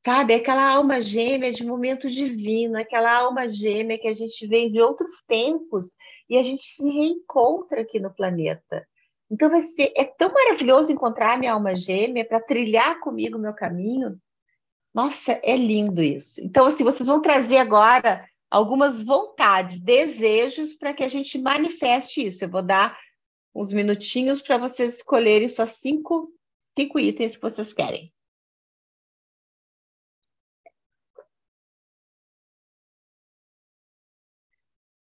sabe? Aquela alma gêmea de momento divino, aquela alma gêmea que a gente vem de outros tempos e a gente se reencontra aqui no planeta. Então vai ser é tão maravilhoso encontrar minha alma gêmea para trilhar comigo o meu caminho. Nossa, é lindo isso. Então assim, vocês vão trazer agora algumas vontades, desejos para que a gente manifeste isso. Eu vou dar uns minutinhos para vocês escolherem só cinco, cinco itens que vocês querem.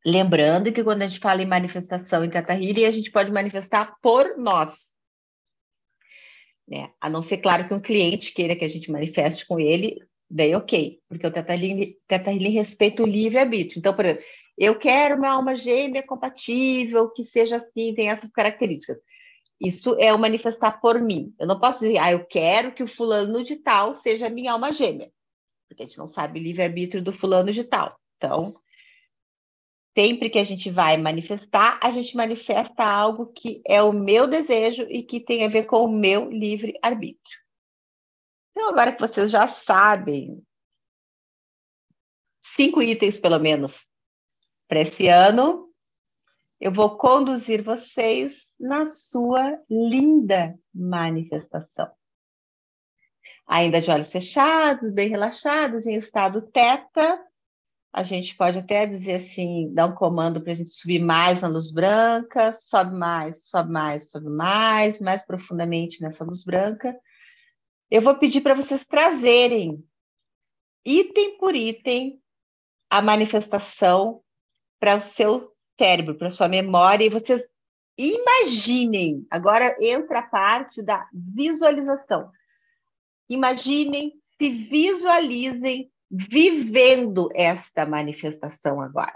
Lembrando que quando a gente fala em manifestação em Tata a gente pode manifestar por nós. Né? A não ser, claro, que um cliente queira que a gente manifeste com ele, daí ok, porque o Tata Healing respeita o livre-arbítrio. Então, por exemplo, eu quero uma alma gêmea compatível, que seja assim, tem essas características. Isso é o manifestar por mim. Eu não posso dizer, ah, eu quero que o fulano de tal seja minha alma gêmea, porque a gente não sabe o livre-arbítrio do fulano de tal. Então, sempre que a gente vai manifestar, a gente manifesta algo que é o meu desejo e que tem a ver com o meu livre arbítrio. Então, agora que vocês já sabem cinco itens, pelo menos, para esse ano, eu vou conduzir vocês na sua linda manifestação. Ainda de olhos fechados, bem relaxados, em estado teta, a gente pode até dizer assim, dar um comando para a gente subir mais na luz branca, sobe mais, sobe mais, sobe mais, mais profundamente nessa luz branca. Eu vou pedir para vocês trazerem, item por item, a manifestação para o seu cérebro, para a sua memória, e vocês imaginem. Agora entra a parte da visualização. Imaginem, se visualizem vivendo esta manifestação agora.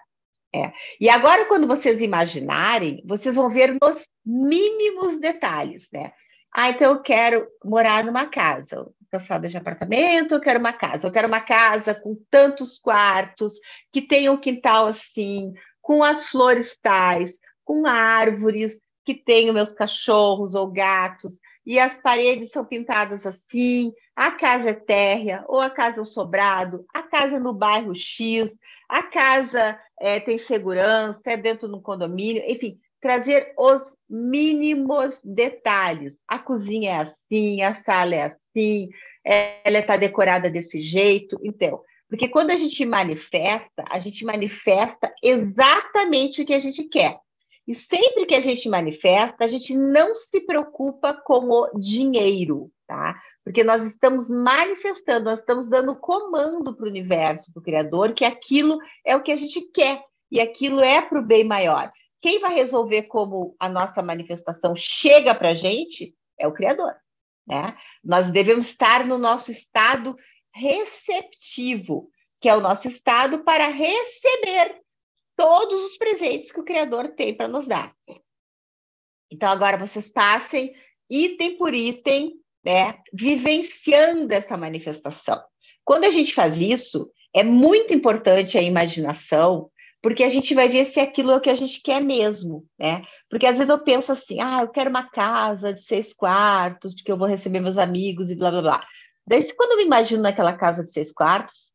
É. E agora, quando vocês imaginarem, vocês vão ver nos mínimos detalhes, né? Ah, então eu quero morar numa casa, cansada de apartamento, eu quero uma casa, eu quero uma casa com tantos quartos, que tenha um quintal assim, com as flores tais, com árvores, que tenham meus cachorros ou gatos, e as paredes são pintadas assim, a casa é térrea, ou a casa é um sobrado, a casa é no bairro X, a casa é, tem segurança, é dentro de um condomínio, enfim, trazer os mínimos detalhes. A cozinha é assim, a sala é assim, ela está decorada desse jeito, então. Porque quando a gente manifesta, a gente manifesta exatamente o que a gente quer. E sempre que a gente manifesta, a gente não se preocupa com o dinheiro, tá? Porque nós estamos manifestando, nós estamos dando comando para o universo, para o Criador, que aquilo é o que a gente quer e aquilo é para o bem maior. Quem vai resolver como a nossa manifestação chega para a gente é o Criador. né? Nós devemos estar no nosso estado receptivo, que é o nosso estado para receber todos os presentes que o Criador tem para nos dar. Então, agora vocês passem item por item, né, vivenciando essa manifestação. Quando a gente faz isso, é muito importante a imaginação, porque a gente vai ver se aquilo é o que a gente quer mesmo, né? Porque às vezes eu penso assim, ah, eu quero uma casa de seis quartos, porque eu vou receber meus amigos e blá blá blá. Daí, quando eu me imagino naquela casa de seis quartos,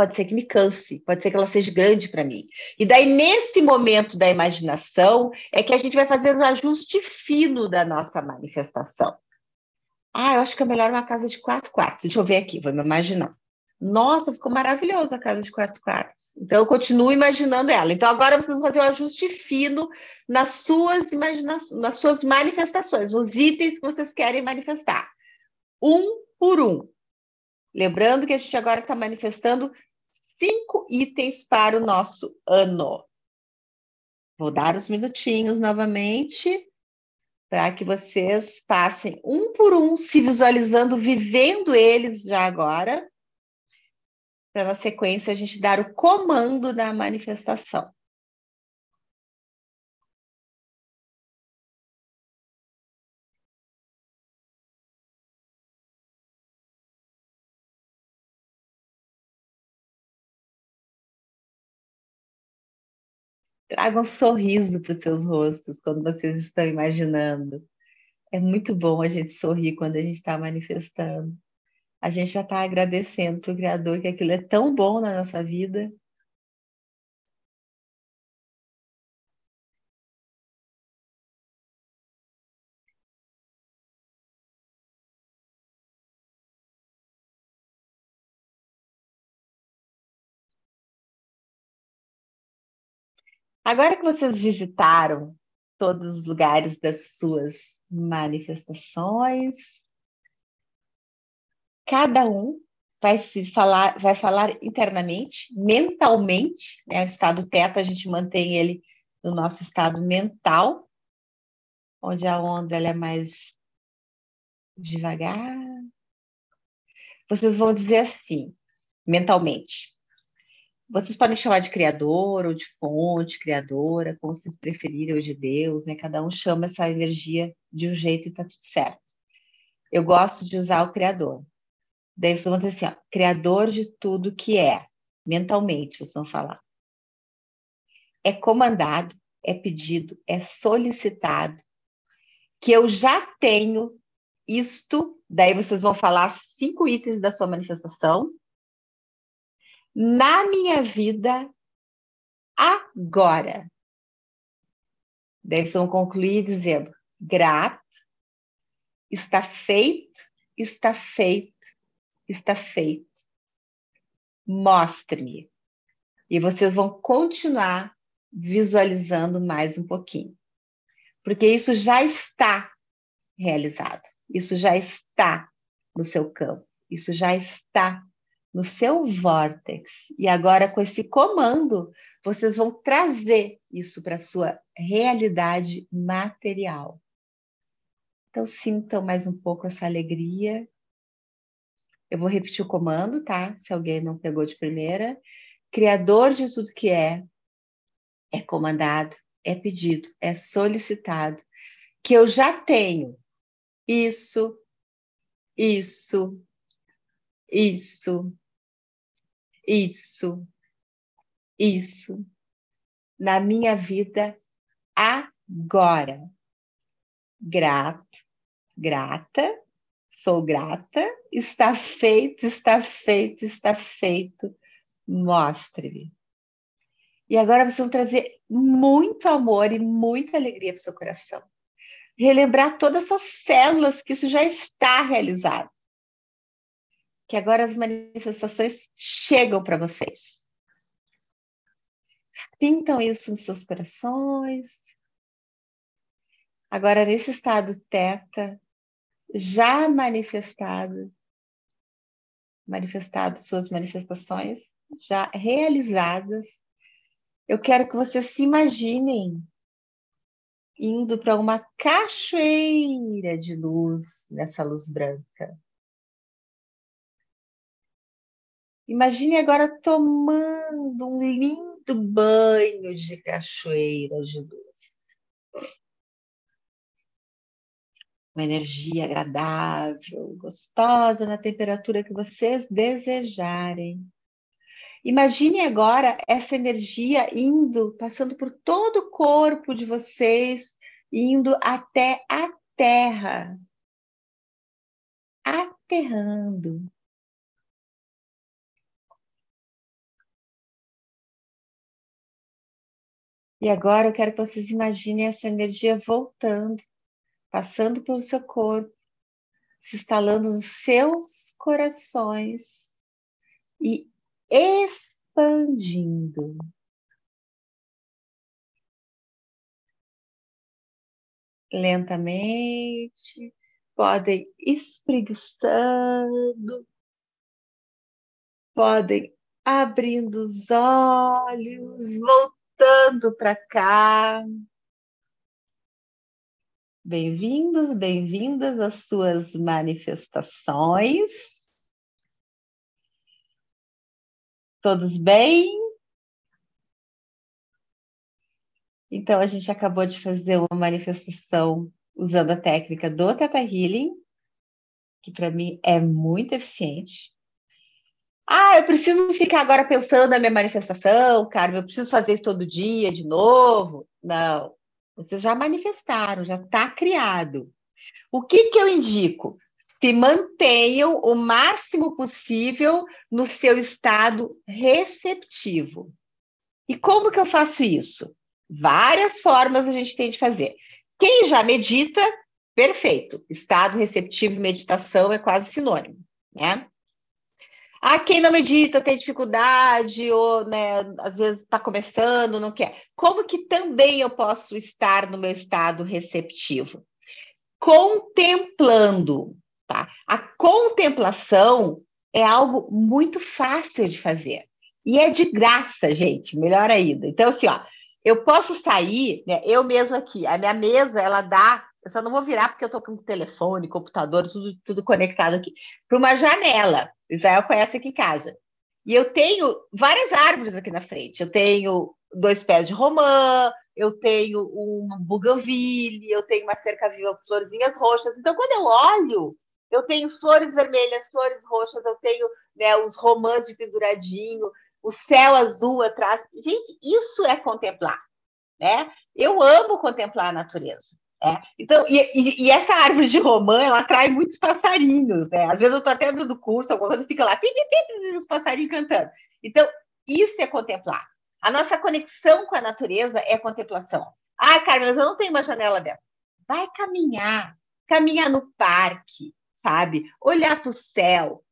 pode ser que me canse, pode ser que ela seja grande para mim. E daí, nesse momento da imaginação, é que a gente vai fazer o ajuste fino da nossa manifestação. Ah, eu acho que é melhor uma casa de quatro quartos. Deixa eu ver aqui, vou me imaginar. Nossa, ficou maravilhosa a casa de quatro quartos. Então, eu continuo imaginando ela. Então, agora vocês vão fazer um ajuste fino nas suas imaginações, nas suas manifestações, os itens que vocês querem manifestar. Um por um. Lembrando que a gente agora está manifestando cinco itens para o nosso ano. Vou dar os minutinhos novamente para que vocês passem um por um, se visualizando, vivendo eles já agora para na sequência a gente dar o comando da manifestação. Tragam um sorriso para os seus rostos quando vocês estão imaginando. É muito bom a gente sorrir quando a gente está manifestando a gente já está agradecendo para o Criador que aquilo é tão bom na nossa vida. Agora que vocês visitaram todos os lugares das suas manifestações, cada um vai se falar, vai falar internamente, mentalmente, né? O estado teta a gente mantém ele no nosso estado mental, onde a onda ela é mais devagar. Vocês vão dizer assim, mentalmente. Vocês podem chamar de criador ou de fonte, criadora, como vocês preferirem, ou de Deus, né? Cada um chama essa energia de um jeito e tá tudo certo. Eu gosto de usar o criador. Daí vocês vão dizer assim, ó, criador de tudo que é, mentalmente, vocês vão falar. É comandado, é pedido, é solicitado, que eu já tenho isto, daí vocês vão falar cinco itens da sua manifestação, na minha vida agora. Vão concluir dizendo: grato, está feito, está feito, está feito. Mostre-me. E vocês vão continuar visualizando mais um pouquinho. Porque isso já está realizado. Isso já está no seu campo. Isso já está no seu vórtex. E agora, com esse comando, vocês vão trazer isso para a sua realidade material. Então, sintam mais um pouco essa alegria eu vou repetir o comando, tá? Se alguém não pegou de primeira. Criador de tudo que é, é comandado, é pedido, é solicitado, que eu já tenho isso, isso, isso, isso, isso na minha vida agora. Grato, grata, sou grata, está feito, está feito, está feito, mostre-me. E agora vocês vão trazer muito amor e muita alegria para o seu coração. Relembrar todas essas células que isso já está realizado. Que agora as manifestações chegam para vocês. Sintam isso nos seus corações. Agora, nesse estado teta, já manifestado, manifestado suas manifestações já realizadas. Eu quero que vocês se imaginem indo para uma cachoeira de luz nessa luz branca. Imagine agora tomando um lindo banho de cachoeira de luz. Uma energia agradável, gostosa na temperatura que vocês desejarem. Imagine agora essa energia indo, passando por todo o corpo de vocês, indo até a terra, aterrando. E agora eu quero que vocês imaginem essa energia voltando, passando pelo seu corpo, se instalando nos seus corações e expandindo. Lentamente, podem espreguiçando, podem abrindo os olhos, voltando para cá. Bem-vindos, bem-vindas às suas manifestações. Todos bem? Então, a gente acabou de fazer uma manifestação usando a técnica do Theta Healing, que para mim é muito eficiente. Ah, eu preciso ficar agora pensando na minha manifestação, cara, eu preciso fazer isso todo dia de novo. Não, vocês já manifestaram, já está criado. O que, que eu indico? se mantenham o máximo possível no seu estado receptivo. E como que eu faço isso? Várias formas a gente tem de fazer. Quem já medita, perfeito. Estado receptivo e meditação é quase sinônimo, né? Ah, quem não medita tem dificuldade, ou né, às vezes está começando, não quer. Como que também eu posso estar no meu estado receptivo? Contemplando. Tá? A contemplação é algo muito fácil de fazer. E é de graça, gente, melhor ainda. Então, assim, ó, eu posso sair, né, eu mesmo aqui, a minha mesa, ela dá, eu só não vou virar porque eu estou com telefone, computador, tudo, tudo conectado aqui, para uma janela. Israel conhece aqui em casa. E eu tenho várias árvores aqui na frente. Eu tenho dois pés de romã, eu tenho um bougainville, eu tenho uma cerca viva com florzinhas roxas. Então, quando eu olho eu tenho flores vermelhas, flores roxas, eu tenho né, os romãs de penduradinho, o céu azul atrás. Gente, isso é contemplar, né? Eu amo contemplar a natureza. Né? Então, e, e, e, essa árvore de romã, ela atrai muitos passarinhos, né? Às vezes eu estou até dando curso, alguma coisa fica lá, pim, pim, pim, os passarinhos cantando. Então, isso é contemplar. A nossa conexão com a natureza é contemplação. Ah, Carmen, mas eu não tenho uma janela dessa. Vai caminhar, caminhar no parque, sabe? Olhar para o céu,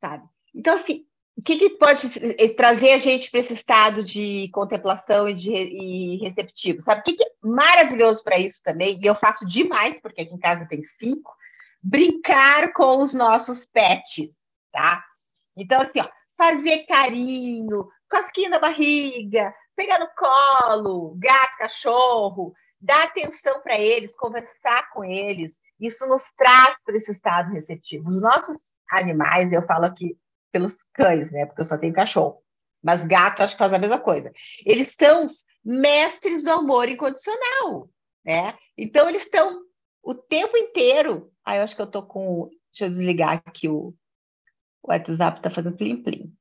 sabe? Então, assim, o que, que pode trazer a gente para esse estado de contemplação e, de, e receptivo? Sabe o que, que é maravilhoso para isso também? E eu faço demais, porque aqui em casa tem cinco, brincar com os nossos pets, tá? Então, assim, ó, fazer carinho, cosquinha na barriga, pegar no colo, gato, cachorro, dar atenção para eles, conversar com eles, isso nos traz para esse estado receptivo. Os nossos animais, eu falo aqui pelos cães, né? Porque eu só tenho cachorro. Mas gato, acho que faz a mesma coisa. Eles são mestres do amor incondicional, né? Então, eles estão o tempo inteiro. Ah, eu acho que eu tô com. Deixa eu desligar aqui o, o WhatsApp, está fazendo plim-plim.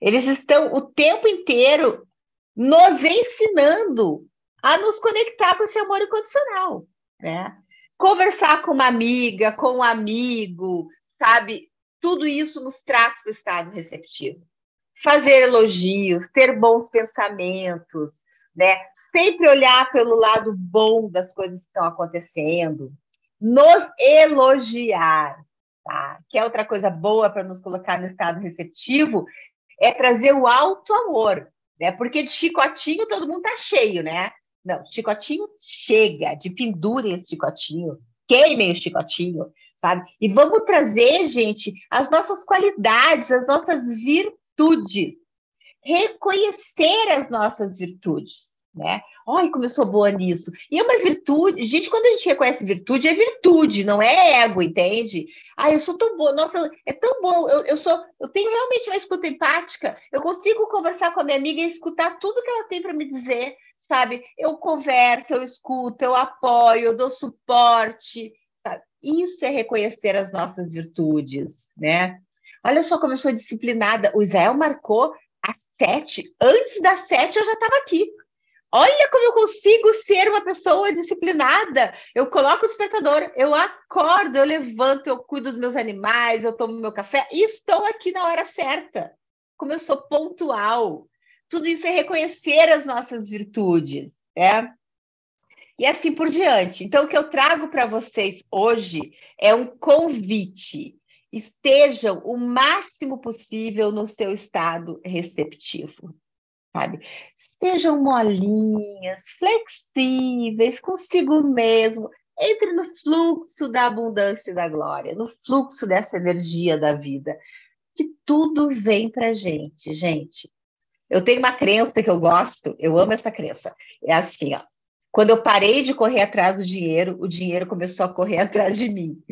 Eles estão o tempo inteiro nos ensinando a nos conectar com esse amor incondicional, né? conversar com uma amiga, com um amigo, sabe? Tudo isso nos traz para o estado receptivo. Fazer elogios, ter bons pensamentos, né? Sempre olhar pelo lado bom das coisas que estão acontecendo, nos elogiar, tá? Que é outra coisa boa para nos colocar no estado receptivo, é trazer o alto amor, né? Porque de chicotinho todo mundo tá cheio, né? Não, chicotinho chega, de pendurem esse chicotinho, queimem o chicotinho, sabe? E vamos trazer, gente, as nossas qualidades, as nossas virtudes, reconhecer as nossas virtudes, né? Ai, como eu sou boa nisso. E é uma virtude. Gente, quando a gente reconhece virtude, é virtude, não é ego, entende? Ah, eu sou tão boa, nossa, é tão bom. Eu, eu sou, eu tenho realmente uma escuta empática. Eu consigo conversar com a minha amiga e escutar tudo que ela tem para me dizer, sabe? Eu converso, eu escuto, eu apoio, eu dou suporte. Sabe? Isso é reconhecer as nossas virtudes, né? Olha só como eu sou disciplinada. O Israel marcou às sete. Antes das sete eu já estava aqui. Olha como eu consigo ser uma pessoa disciplinada. Eu coloco o despertador, eu acordo, eu levanto, eu cuido dos meus animais, eu tomo meu café e estou aqui na hora certa. Como eu sou pontual. Tudo isso é reconhecer as nossas virtudes, né? E assim por diante. Então, o que eu trago para vocês hoje é um convite. Estejam o máximo possível no seu estado receptivo sabe? Sejam molinhas, flexíveis consigo mesmo. Entre no fluxo da abundância e da glória, no fluxo dessa energia da vida, que tudo vem para gente, gente. Eu tenho uma crença que eu gosto, eu amo essa crença. É assim, ó. Quando eu parei de correr atrás do dinheiro, o dinheiro começou a correr atrás de mim.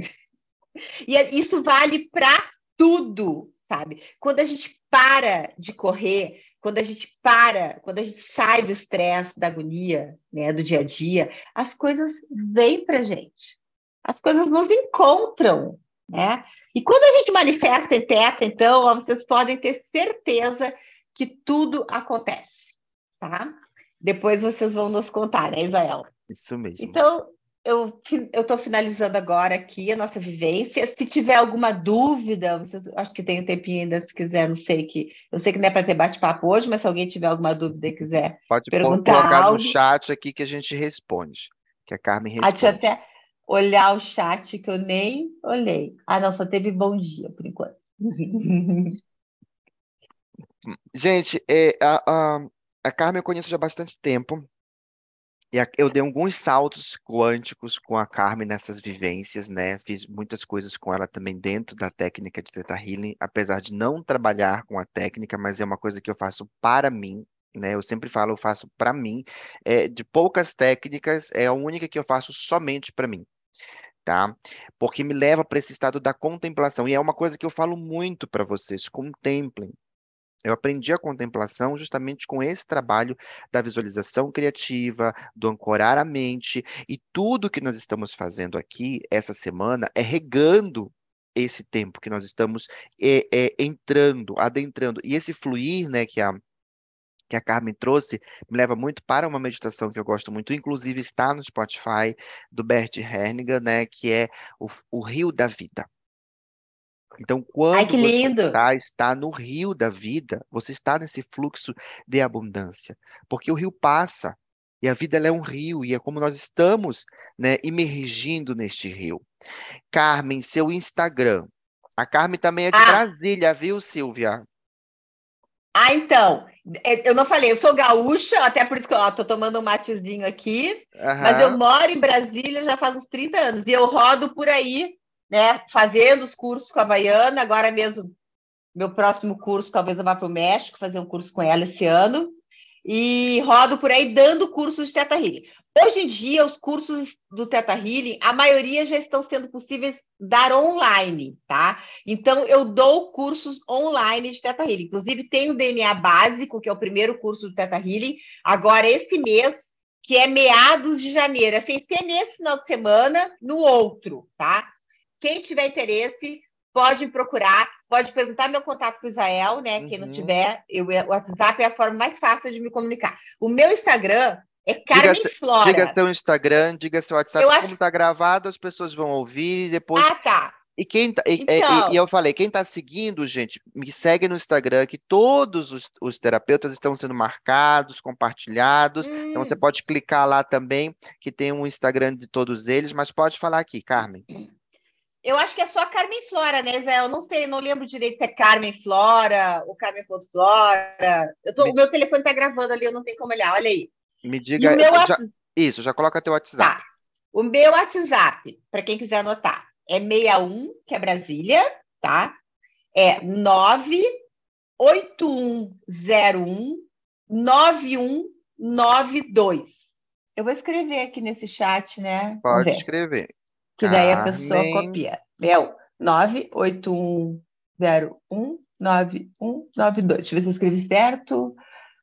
E é, isso vale para tudo, sabe? Quando a gente para de correr, quando a gente para, quando a gente sai do estresse, da agonia, né, do dia a dia, as coisas vêm para gente. As coisas nos encontram, né? E quando a gente manifesta em teta, então, ó, vocês podem ter certeza que tudo acontece, tá? Depois vocês vão nos contar, né, Isael? Isso mesmo. Então, eu estou finalizando agora aqui a nossa vivência. Se tiver alguma dúvida, vocês, acho que tem um tempinho ainda, se quiser, não sei que. Eu sei que não é para ter bate-papo hoje, mas se alguém tiver alguma dúvida e quiser Pode perguntar colocar algo, no chat aqui que a gente responde. Que a Carmen Ah, deixa eu responde. até olhar o chat que eu nem olhei. Ah, não, só teve bom dia por enquanto. Gente, é, a, a, a Carmen eu conheço já há bastante tempo. E a- eu dei alguns saltos quânticos com a Carmen nessas vivências, né? Fiz muitas coisas com ela também dentro da técnica de Theta Healing, apesar de não trabalhar com a técnica, mas é uma coisa que eu faço para mim, né? Eu sempre falo, eu faço para mim. É, de poucas técnicas, é a única que eu faço somente para mim. Tá? Porque me leva para esse estado da contemplação. E é uma coisa que eu falo muito para vocês: contemplem. Eu aprendi a contemplação justamente com esse trabalho da visualização criativa, do ancorar a mente, e tudo que nós estamos fazendo aqui essa semana é regando esse tempo que nós estamos é, é, entrando, adentrando. E esse fluir, né, que a, que a Carmen trouxe, me leva muito para uma meditação que eu gosto muito, inclusive está no Spotify, do Bert Hellinger, né, que é o, o Rio da Vida. Então, quando Ai, que você está, está no rio da vida, você está nesse fluxo de abundância, porque o rio passa e a vida é um rio e é como nós estamos, né, imergindo neste rio. Carmen, seu Instagram. A Carmen também é de Ah. Brasília, viu, Silvia? Ah, então, é, eu não falei, eu sou gaúcha, até por isso que eu estou tomando um matezinho aqui, mas eu moro em Brasília já faz uns 30 anos, e eu rodo por aí, né, fazendo os cursos com a Havaiana, agora mesmo, meu próximo curso, talvez eu vá para o México, fazer um curso com ela esse ano, e rodo por aí dando cursos de Teta Healing. Hoje em dia, os cursos do Teta Healing, a maioria já estão sendo possíveis dar online, tá? Então, eu dou cursos online de Teta Healing. Inclusive, tem o DNA básico, que é o primeiro curso do Teta Healing, agora esse mês, que é meados de janeiro. É sem ser nesse final de semana, no outro, tá? Quem tiver interesse, pode me procurar, pode perguntar meu contato para o Israel, né? Quem não Uhum. tiver, eu, o WhatsApp é a forma mais fácil de me comunicar. O meu Instagram é Carmen Flora. Diga seu Instagram, diga seu WhatsApp, Eu como acho- está gravado, as pessoas vão ouvir e depois Ah, tá. E quem tá- e, e- e- Então. e eu falei, quem está seguindo, gente, me segue no Instagram, que todos os, os terapeutas estão sendo marcados, compartilhados. Então você Hum, pode clicar lá também, que tem um Instagram de todos eles, mas pode falar aqui, Carmen. Eu acho que é só Carmen Flora, né, Zé? Eu não sei, não lembro direito se é Carmen Flora ou Carmen.flora. Eu tô, Me- o meu telefone tá gravando ali, eu não tenho como olhar. Olha aí. Me diga. o meu já- WhatsApp. isso, já coloca teu WhatsApp. Tá. O meu WhatsApp, para quem quiser anotar, é 61, que é Brasília, tá? É 98101 91 9192. Eu vou escrever aqui nesse chat, né? Pode ver. escrever. Que daí a pessoa Carmen. copia. Meu, 981019192. Deixa eu ver se eu escrevi certo.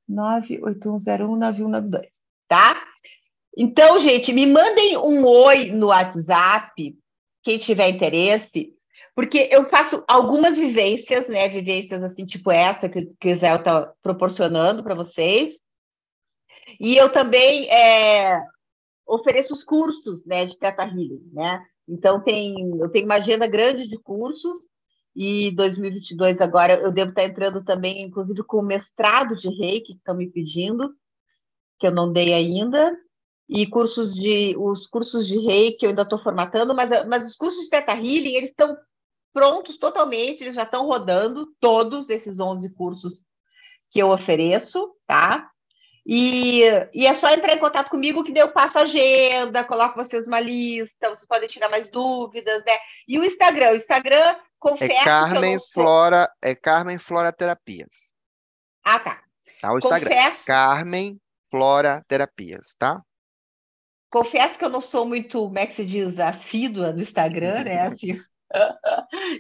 981019192. Tá? Então, gente, me mandem um oi no WhatsApp, quem tiver interesse, porque eu faço algumas vivências, né? Vivências assim, tipo essa que, que o Israel está proporcionando para vocês. E eu também é, ofereço os cursos né, de Teta Healing, né? Então, tem, eu tenho uma agenda grande de cursos, e 2022 agora eu devo estar entrando também, inclusive, com o mestrado de reiki, que estão me pedindo, que eu não dei ainda, e cursos de, os cursos de reiki eu ainda estou formatando, mas, mas os cursos de Teta Healing, eles estão prontos totalmente, eles já estão rodando, todos esses 11 cursos que eu ofereço, tá? E, e, é só entrar em contato comigo que eu passo a agenda, coloco vocês uma lista, vocês podem tirar mais dúvidas, né? E o Instagram, o Instagram, confesso É Carmen que eu não sou... Flora, é Carmen Flora Terapias. Ah, tá. Tá? O Instagram. Confesso, Carmen Flora Terapias, tá? confesso que eu não sou muito, como é que se diz, assídua no Instagram, né? Assim,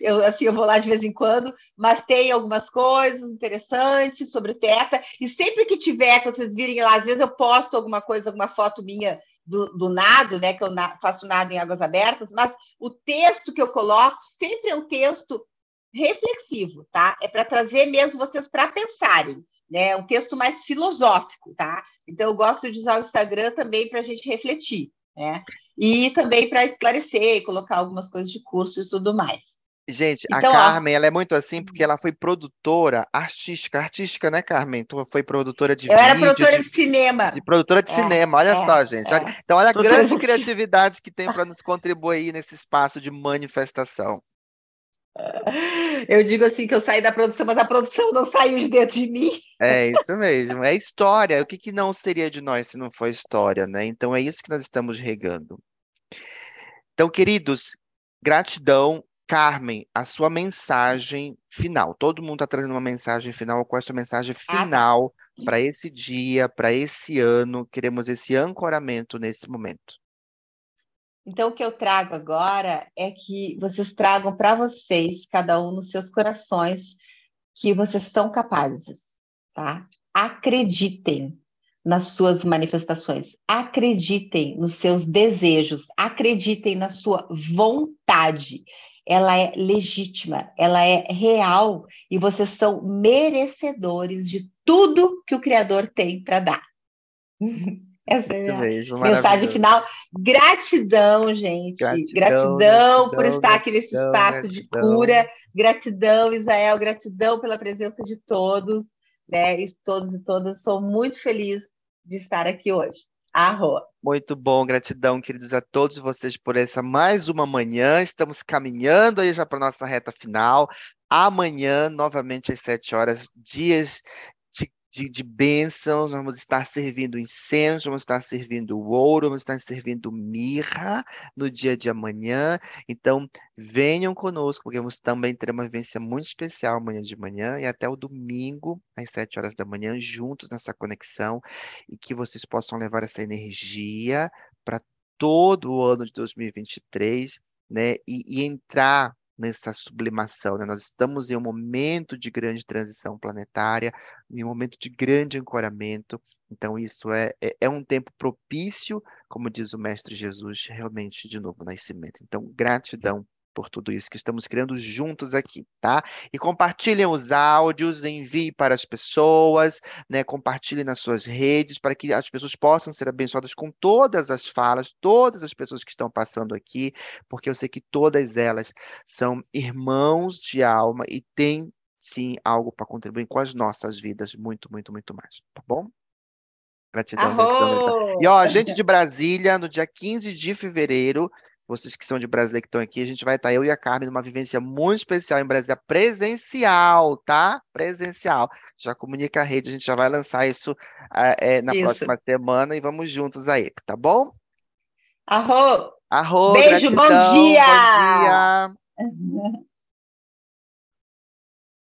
eu, assim, eu vou lá de vez em quando, mas tem algumas coisas interessantes sobre o Teta, e sempre que tiver, que vocês virem lá, às vezes eu posto alguma coisa, alguma foto minha do, do nado, né, que eu na, faço nado em águas abertas, mas o texto que eu coloco sempre é um texto reflexivo, tá? É para trazer mesmo vocês para pensarem, né? Um texto mais filosófico, tá? Então eu gosto de usar o Instagram também para a gente refletir, né? E também para esclarecer, colocar algumas coisas de curso e tudo mais. Gente, a Então, ó. Carmen, ela é muito assim porque ela foi produtora artística, artística, né, Carmen? Tu foi produtora de Eu era vídeo, produtora de, de cinema. de produtora de É, cinema, olha é, só, gente. é. Então, olha a Produtora grande de- criatividade que tem para nos contribuir nesse espaço de manifestação. Eu digo assim que eu saí da produção, mas a produção não saiu de dentro de mim. É isso mesmo, é história. O que que não seria de nós se não for história, né? Então é isso que nós estamos regando. Então, queridos, gratidão. Carmen, a sua mensagem final. Todo mundo está trazendo uma mensagem final. Qual é a sua mensagem Ah, tá. final para esse dia, para esse ano? Queremos esse ancoramento nesse momento. Então, o que eu trago agora é que vocês tragam para vocês, cada um nos seus corações, que vocês são capazes, tá? Acreditem nas suas manifestações, acreditem nos seus desejos, acreditem na sua vontade. Ela é legítima, ela é real e vocês são merecedores de tudo que o Criador tem para dar. Essa é a minha Mensagem final. Gratidão, gente. Gratidão, Gratidão, por gratidão, estar aqui nesse espaço de cura. Gratidão, Israel. Gratidão pela presença de todos. Né? E todos e todas. Sou muito feliz de estar aqui hoje. Arro. Muito bom, gratidão, queridos, a todos vocês por essa mais uma manhã. Estamos caminhando aí já para nossa reta final. Amanhã, novamente às sete horas, dias de, de, bênçãos. Vamos estar servindo incenso, vamos estar servindo ouro, vamos estar servindo mirra no dia de amanhã. Então, venham conosco, porque vamos também ter uma vivência muito especial amanhã de manhã e até o domingo, às sete horas da manhã, juntos nessa conexão e que vocês possam levar essa energia para todo o ano de 2023, né? E, e entrar nessa sublimação, né? Nós estamos em um momento de grande transição planetária, em um momento de grande ancoramento. Então, isso é, é, é um tempo propício, como diz o Mestre Jesus, realmente de novo nascimento. Então, gratidão por tudo isso que estamos criando juntos aqui, tá? E compartilhem os áudios, enviem para as pessoas, né? Compartilhem nas suas redes para que as pessoas possam ser abençoadas com todas as falas, todas as pessoas que estão passando aqui, porque eu sei que todas elas são irmãos de alma e têm sim algo para contribuir com as nossas vidas, muito, muito, muito mais, tá bom? Gratidão, gratidão, gratidão. E ó, gente de Brasília, no dia 15 de fevereiro, vocês que são de Brasília que estão aqui, a gente vai estar, eu e a Carmen, numa vivência muito especial em Brasília, presencial, tá? Presencial. Já comunica a rede, a gente já vai lançar isso é, na Isso. próxima semana e vamos juntos aí, tá bom? Arro. Arro, Beijo, bom gratidão, dia! Bom dia!